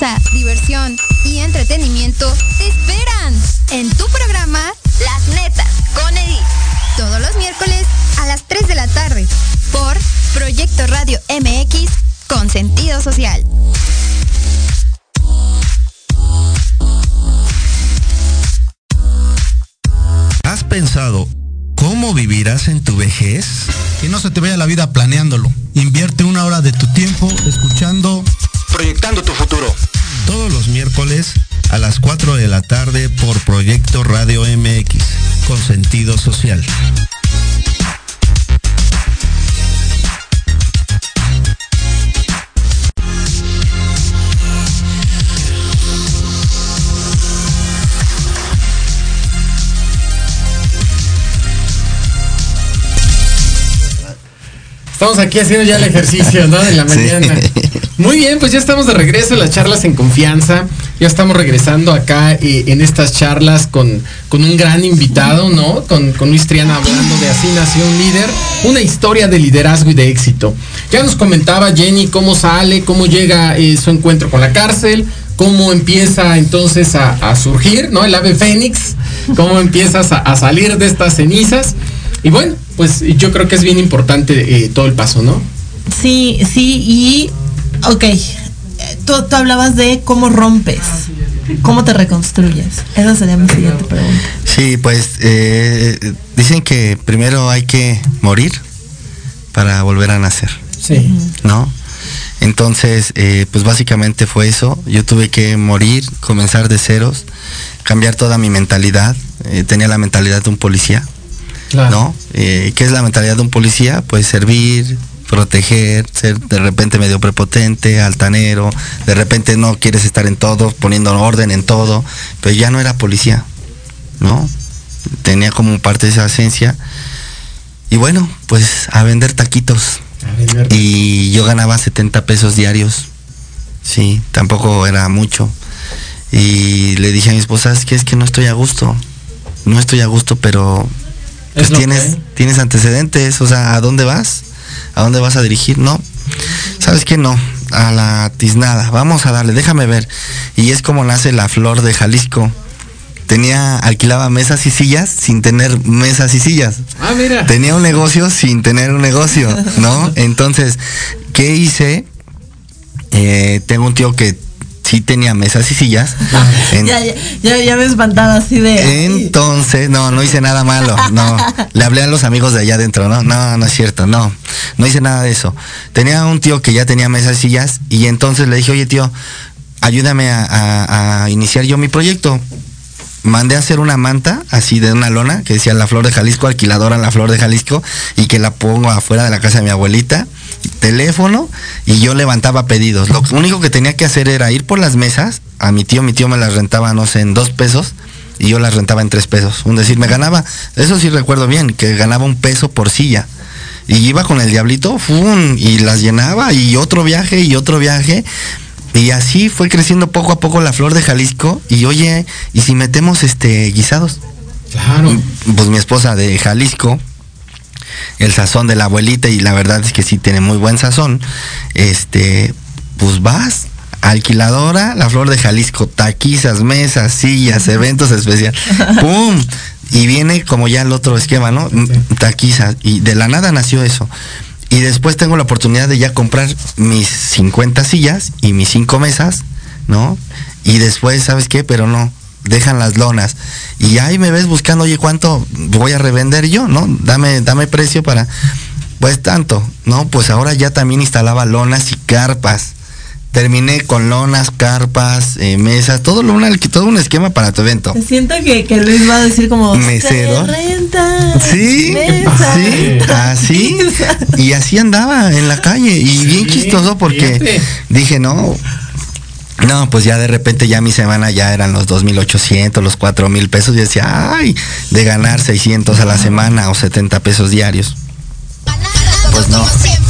Risa, diversión y entretenimiento te esperan en tu programa Las Netas con Edith. Todos los miércoles a las 3 de la tarde por Proyecto Radio MX con sentido social. ¿Has pensado cómo vivirás en tu vejez? Que no se te vaya la vida planeándolo. Invierte una hora de tu tiempo escuchando Proyectando tu futuro. Todos los miércoles a las 4 de la tarde por Proyecto Radio MX con sentido social. Estamos aquí haciendo ya el ejercicio, ¿no? De la Sí. Muy bien, pues ya estamos de regreso en las charlas en confianza. Ya estamos regresando acá eh, en estas charlas con, con un gran invitado, ¿no? Con, con Luis Triana hablando de Así nació un líder, una historia de liderazgo y de éxito. Ya nos comentaba Jenny cómo sale, cómo llega eh, su encuentro con la cárcel, cómo empieza entonces a, surgir, ¿no? El ave fénix, cómo empiezas a, a salir de estas cenizas. Y bueno, pues yo creo que es bien importante eh, todo el paso, ¿no? Sí, sí, y ok, eh, tú, tú hablabas de cómo rompes, cómo te reconstruyes. Esa sería mi siguiente pregunta. Sí, pues eh, dicen que primero hay que morir para volver a nacer, Sí. ¿no? Entonces, eh, pues básicamente fue eso. Yo tuve que morir, comenzar de ceros, cambiar toda mi mentalidad. Eh, tenía la mentalidad de un policía. Claro. ¿no? Eh, ¿Qué es la mentalidad de un policía? Pues servir, proteger, ser de repente medio prepotente, altanero, de repente no quieres estar en todo, poniendo orden en todo, pero ya no era policía, ¿no? Tenía como parte de esa esencia. Y bueno, pues a vender taquitos. A vender. Y yo ganaba 70 pesos diarios. Sí, tampoco era mucho. Y le dije a mi esposa, es que es que no estoy a gusto. No estoy a gusto, pero pues tienes, tienes antecedentes, o sea, ¿a dónde vas? ¿A dónde vas a dirigir? No. ¿Sabes qué? No. A la tiznada. Vamos a darle, déjame ver. Y es como nace la flor de Jalisco. Tenía, alquilaba mesas y sillas sin tener mesas y sillas. Ah, mira. Tenía un negocio sin tener un negocio, ¿no? Entonces, ¿qué hice? Eh, tengo un tío que sí tenía mesas y sillas. En- Ya, ya, ya, ya me espantaba así de. entonces, no, no hice nada malo, no. Le hablé a los amigos de allá adentro, no, no, no es cierto, no. No hice nada de eso. Tenía un tío que ya tenía mesas y sillas y entonces le dije, oye tío, ayúdame a, a- a iniciar yo mi proyecto. Mandé a hacer una manta así de una lona que decía La Flor de Jalisco, alquiladora La Flor de Jalisco, y que la pongo afuera de la casa de mi abuelita, teléfono, y yo levantaba pedidos. Lo único que tenía que hacer era ir por las mesas, a mi tío, mi tío me las rentaba, no sé, en dos pesos, y yo las rentaba en tres pesos. Un decir, me ganaba, eso sí recuerdo bien, que ganaba un peso por silla. Y iba con el diablito, ¡fum! y las llenaba, y otro viaje, y otro viaje. Y así fue creciendo poco a poco la flor de Jalisco. Y oye, ¿y si metemos este guisados? Claro. Pues mi esposa de Jalisco, el sazón de la abuelita, y la verdad es que sí tiene muy buen sazón. Este, pues vas, alquiladora, la flor de Jalisco, taquizas, mesas, sillas, eventos especiales. ¡Pum! Y viene como ya el otro esquema, ¿no? Taquizas. Y de la nada nació eso. Y después tengo la oportunidad de ya comprar mis 50 sillas y mis 5 mesas, ¿no? Y después, ¿sabes qué? Pero no, dejan las lonas. Y ahí me ves buscando, oye, ¿cuánto voy a revender yo, no? Dame, dame precio para, pues tanto, ¿no? Pues ahora ya también instalaba lonas y carpas. Terminé con lonas, carpas, eh, mesas, todo, lo, una- todo un esquema para tu evento. Siento que, que Luis va a decir como. Mesero. "Se renta. Sí, mesa". sí, así. Y así andaba en la calle. Y bien chistoso porque fíjate. dije, no. No, pues ya de repente ya mi semana ya eran los 2.800, los 4.000 pesos. Y decía, ay, de ganar 600 a la semana o 70 pesos diarios. Pues no.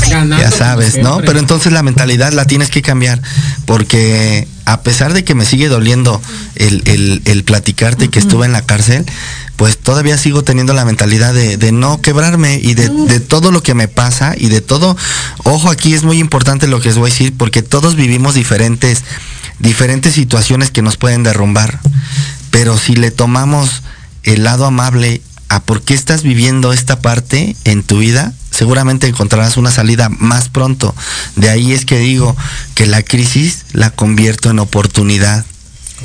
Ganando Ya sabes, ¿no? Pero entonces la mentalidad la tienes que cambiar, porque a pesar de que me sigue doliendo el, el- el platicarte que estuve en la cárcel, pues todavía sigo teniendo la mentalidad de, de no quebrarme y de, de todo lo que me pasa y de todo, ojo aquí es muy importante lo que os voy a decir, porque todos vivimos diferentes, diferentes situaciones que nos pueden derrumbar, pero si le tomamos el lado amable a por qué estás viviendo esta parte en tu vida, seguramente encontrarás una salida más pronto. De ahí es que digo que la crisis la convierto en oportunidad.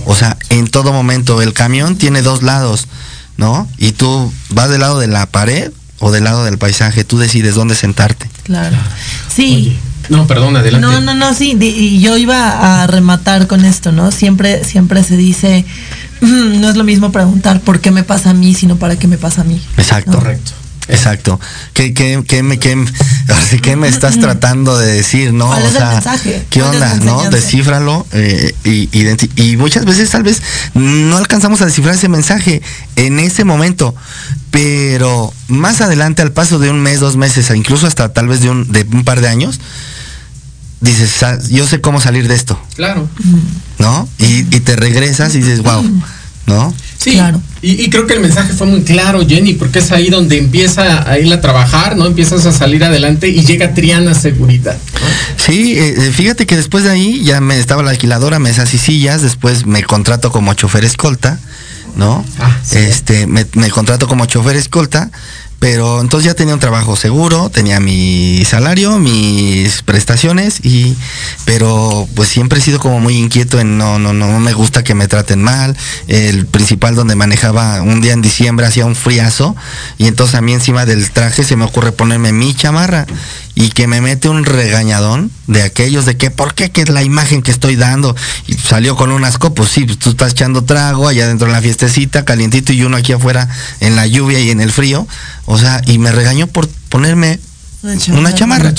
O sea, en todo momento el camión tiene dos lados, ¿no? Y tú vas del lado de la pared o del lado del paisaje, tú decides dónde sentarte. Claro. Sí. No, perdón, adelante. No, no, no, sí, y yo iba a rematar con esto, ¿no? Siempre, siempre se dice, "Mm, no es lo mismo preguntar por qué me pasa a mí, sino para qué me pasa a mí. Exacto. Correcto. Exacto. ¿Qué, qué, qué me, qué, ahora sí, qué me estás tratando de decir, no? ¿Cuál o es el sea, mensaje? ¿qué ¿Cuál es onda, no? Descífralo eh, y, muchas veces tal vez no alcanzamos a descifrar ese mensaje en ese momento, pero más adelante al paso de un mes, dos meses, e incluso hasta tal vez de un, de un par de años, dices, "Sa- yo sé cómo salir de esto, Claro. ¿no? Y, y te regresas y dices, wow, ¿no? Sí, Claro. y, y creo que el mensaje fue muy claro, Jenny, porque es ahí donde empieza a ir a trabajar, ¿no? Empiezas a salir adelante y llega Triana Seguridad. Sí, eh, eh, fíjate que después de ahí ya me estaba la alquiladora, mesas y sillas, después me contrato como chofer escolta, ¿no? Ah, sí. Este, me, me contrato como chofer escolta, pero entonces ya tenía un trabajo seguro, tenía mi salario, mis prestaciones y pero pues siempre he sido como muy inquieto en no no no me gusta que me traten mal. El principal donde manejaba un día en diciembre hacía un friazo y entonces a mí encima del traje se me ocurre ponerme mi chamarra y que me mete un regañadón de aquellos de que por qué que es la imagen que estoy dando. Y salió con unas copas, sí, pues tú estás echando trago allá dentro en la fiestecita, calientito y uno aquí afuera en la lluvia y en el frío, O sea, y me regañó por ponerme una chamarra.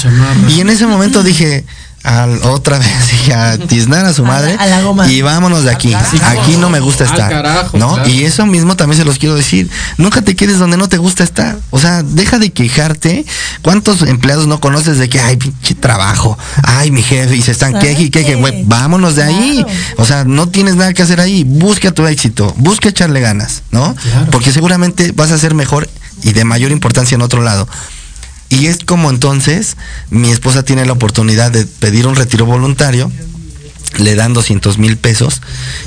Y en ese momento dije, al, otra vez dije, a tiznar a su madre a la goma. y vámonos de aquí. Aquí no me gusta Al estar. carajo, ¿no? claro. Y eso mismo también se los quiero decir. Nunca te quedes donde no te gusta estar. O sea, deja de quejarte. ¿Cuántos empleados no conoces de que, ay, pinche trabajo? Ay, mi jefe, y se están queje y queje, güey. Vámonos de ahí. O sea, no tienes nada que hacer ahí. Busca tu éxito. Busca echarle ganas, ¿no? Porque seguramente vas a ser mejor y de mayor importancia en otro lado. Y es como entonces mi esposa tiene la oportunidad de pedir un retiro voluntario, le dan 200 mil pesos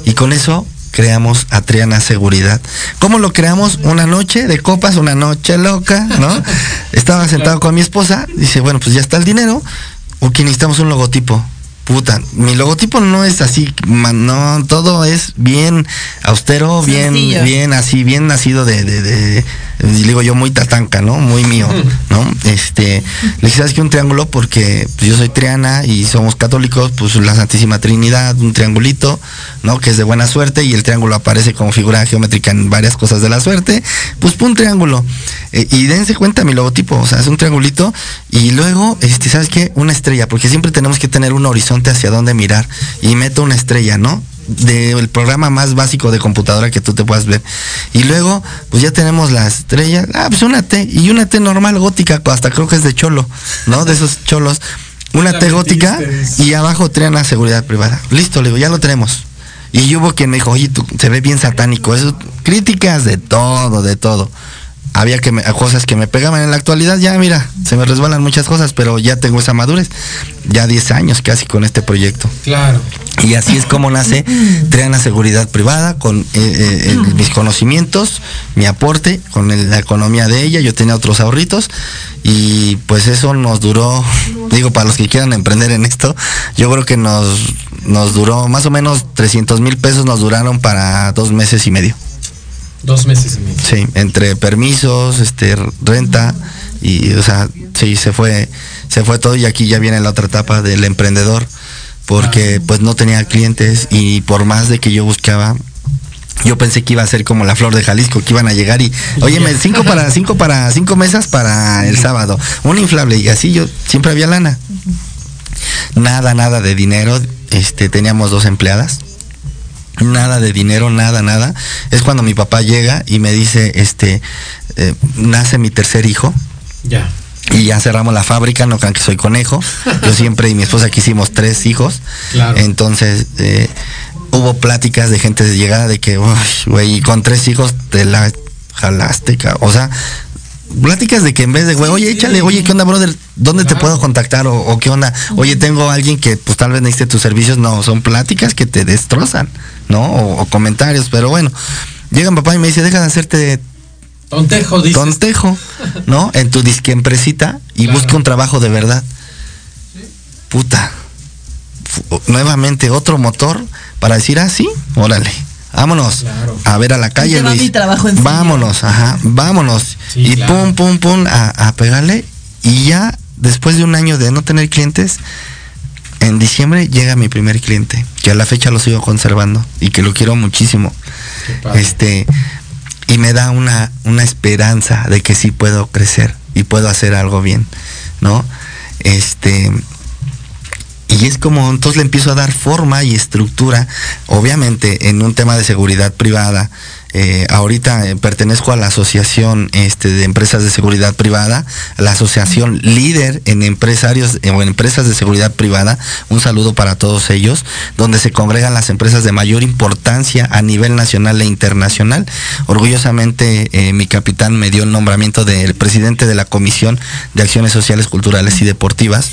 y con eso creamos a Triana Seguridad. ¿Cómo lo creamos? Una noche de copas, una noche loca, ¿no? Estaba sentado con mi esposa, dice, bueno, pues ya está el dinero, o que necesitamos un logotipo. Puta, mi logotipo no es así, man, no, todo es bien austero, bien, Sencillo. bien así, bien nacido de, de, de- digo yo muy tatanca, ¿no? Muy mío, ¿no? Este, le dije, ¿sabes qué? Un triángulo porque pues, yo soy triana y somos católicos, pues la Santísima Trinidad, un triangulito, ¿no? Que es de buena suerte y el triángulo aparece como figura geométrica en varias cosas de la suerte, pues un triángulo. Eh, y dense cuenta mi logotipo, o sea, es un triangulito y luego, este, ¿sabes qué? Una estrella, porque siempre tenemos que tener un horizonte hacia dónde mirar y meto una estrella, ¿no? del programa más básico de computadora que tú te puedas ver. Y luego, pues ya tenemos la estrella, ah, pues una T, y una T normal gótica, hasta creo que es de cholo, ¿no? De esos cholos. Una T gótica y abajo Triana Seguridad Privada. Listo, le digo, ya lo tenemos. Y hubo quien me dijo, oye, tú, se ve bien satánico. Eso, críticas de todo, de todo. Había que me- cosas que me pegaban en la actualidad, ya mira, se me resbalan muchas cosas, pero ya tengo esa madurez. Ya 10 años casi con este proyecto. Claro. Y así es como nace Triana Seguridad Privada, con eh, eh, eh, mis conocimientos, mi aporte, con el- la economía de ella. Yo tenía otros ahorritos y pues eso nos duró, digo, para los que quieran emprender en esto, yo creo que nos, nos duró más o menos 300 mil pesos, nos duraron para dos meses y medio. Dos meses y medio. Sí, entre permisos, este, renta y, o sea, sí, se fue, se fue todo y aquí ya viene la otra etapa del emprendedor, porque pues no tenía clientes y por más de que yo buscaba, yo pensé que iba a ser como la flor de Jalisco, que iban a llegar y, oye, cinco para, cinco para, cinco mesas para el sábado, un inflable y así yo siempre había lana. Nada, nada de dinero, este, teníamos dos empleadas nada de dinero, nada, nada. Es cuando mi papá llega y me dice, este, eh, nace mi tercer hijo Ya. y ya cerramos la fábrica, no crean que soy conejo. Yo siempre y mi esposa quisimos tres hijos. Claro. Entonces, eh, hubo pláticas de gente de llegada de que, "Uy, güey, y con tres hijos te la jalaste, ca-". o sea, pláticas de que en vez de, güey, oye, échale, oye, ¿qué onda, brother? ¿Dónde te puedo contactar? O, o qué onda? Oye, tengo a alguien que pues tal vez necesite tus servicios. No, son pláticas que te destrozan, ¿no? O, o comentarios, pero bueno. Llega mi papá y me dice, deja de hacerte Tontejo, dices. tontejo, ¿no? En tu disque empresita y Claro. busca un trabajo de verdad. Puta. Nuevamente otro motor para decir, ah, sí, órale. Vámonos Claro. a ver a la calle, Luis. mi trabajo en vámonos, ajá, vámonos. Sí, y claro. pum, pum, pum, a, a pegarle. Y ya después de un año de no tener clientes, en diciembre llega mi primer cliente, que a la fecha lo sigo conservando y que lo quiero muchísimo. Este, y me da una, una esperanza de que sí puedo crecer y puedo hacer algo bien, ¿no? Este, y es como entonces le empiezo a dar forma y estructura, obviamente en un tema de seguridad privada. Eh, ahorita eh, pertenezco a la asociación este, de empresas de seguridad privada, la asociación líder en empresarios eh, o en empresas de seguridad privada. Un saludo para todos ellos, donde se congregan las empresas de mayor importancia a nivel nacional e internacional. Orgullosamente mi capitán me dio el nombramiento del presidente de la Comisión de Acciones Sociales, Culturales y Deportivas.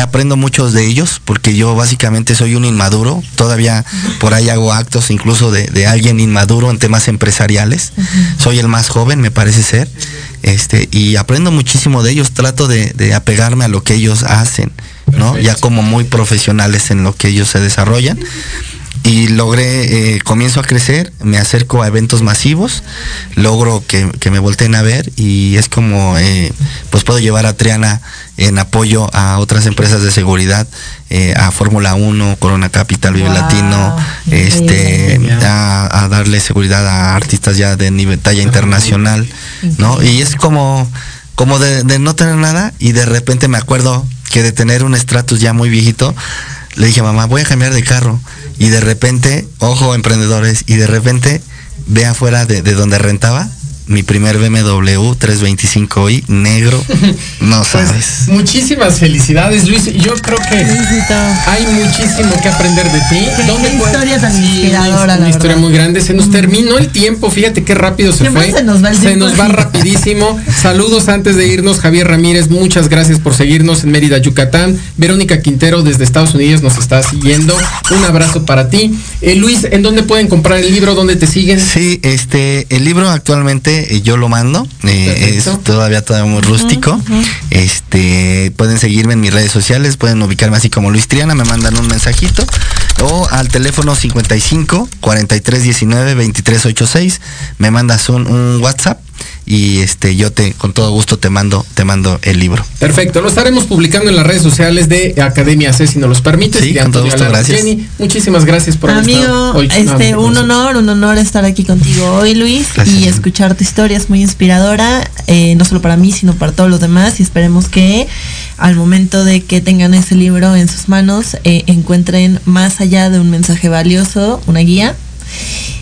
Aprendo muchos de ellos porque yo básicamente soy un inmaduro. Todavía por ahí hago actos incluso de, de alguien inmaduro en temas empresariales. Soy el más joven, me parece ser. Este, y aprendo muchísimo de ellos. Trato de, de apegarme a lo que ellos hacen, ¿no? Perfecto. Ya como muy profesionales en lo que ellos se desarrollan. Y logré, eh, comienzo a crecer, me acerco a eventos masivos, logro que, que me volteen a ver y es como, eh, pues puedo llevar a Triana en apoyo a otras empresas de seguridad, eh, a Fórmula 1, Corona Capital, Vive Wow, Latino, este, a, a darle seguridad a artistas ya de nivel talla internacional, ¿no? Y es como, como de, de no tener nada y de repente me acuerdo que de tener un Stratus ya muy viejito, le dije, mamá, voy a cambiar de carro. Y de repente, ojo, emprendedores, y de repente ve afuera de, de donde rentaba mi primer BMW 325i negro. No sabes. Pues, muchísimas felicidades, Luis. Yo creo que Luisito. hay muchísimo que aprender de ti. Qué- ¿Dónde qué historia tan Sí, inspiradora, Una, la historia verdad. muy grande. Se nos terminó el tiempo. Fíjate qué rápido se Siempre fue. se nos va el tiempo nos va rapidísimo. Saludos antes de irnos, Javier Ramírez. Muchas gracias por seguirnos en Mérida, Yucatán. Verónica Quintero desde Estados Unidos nos está siguiendo. Un abrazo para ti. Eh, Luis, ¿en dónde pueden comprar el libro? ¿Dónde te siguen? Sí, este, el libro actualmente eh, yo lo mando, eh, es todavía todavía muy rústico. Este, pueden seguirme en mis redes sociales, pueden ubicarme así como Luis Triana, me mandan un mensajito o al teléfono 55 43 19 23 86, me mandas un, un WhatsApp y este yo te con todo gusto te mando te mando el libro. Perfecto, lo estaremos publicando en las redes sociales de Academia C si nos los permites. Sí, Y con todo gusto, gracias. Jenny, muchísimas gracias por Amigo, hoy este, con un honor, un honor estar aquí contigo hoy, Luis, Gracias, y escuchar tu historia es muy inspiradora, eh, no solo para mí, sino para todos los demás, y esperemos que al momento de que tengan ese libro en sus manos, eh, encuentren más allá de un mensaje valioso, una guía.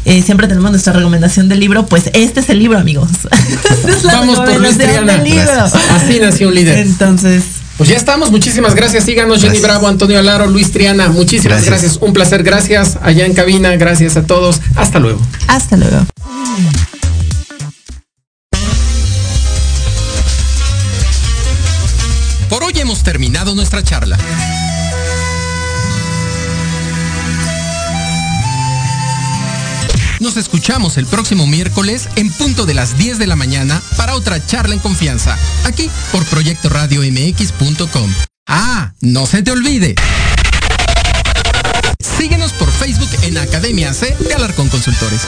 Eh, siempre tenemos nuestra recomendación del libro, pues este es el libro, amigos. Esta es la Vamos por Triana. del libro. Así nació un líder. Entonces, Pues ya estamos, muchísimas gracias. Síganos, Jenny. Bravo, Antonio Alaro, Luis Triana. Muchísimas gracias. Gracias. Un placer, gracias allá en cabina. Gracias a todos. Hasta luego. hasta luego. Por hoy hemos terminado nuestra charla. Escuchamos el próximo miércoles en punto de las 10 de la mañana para otra charla en confianza, aquí por Proyecto Radio MX.com. Ah, no se te olvide. Síguenos por Facebook en Academia C de Alarcón Consultores.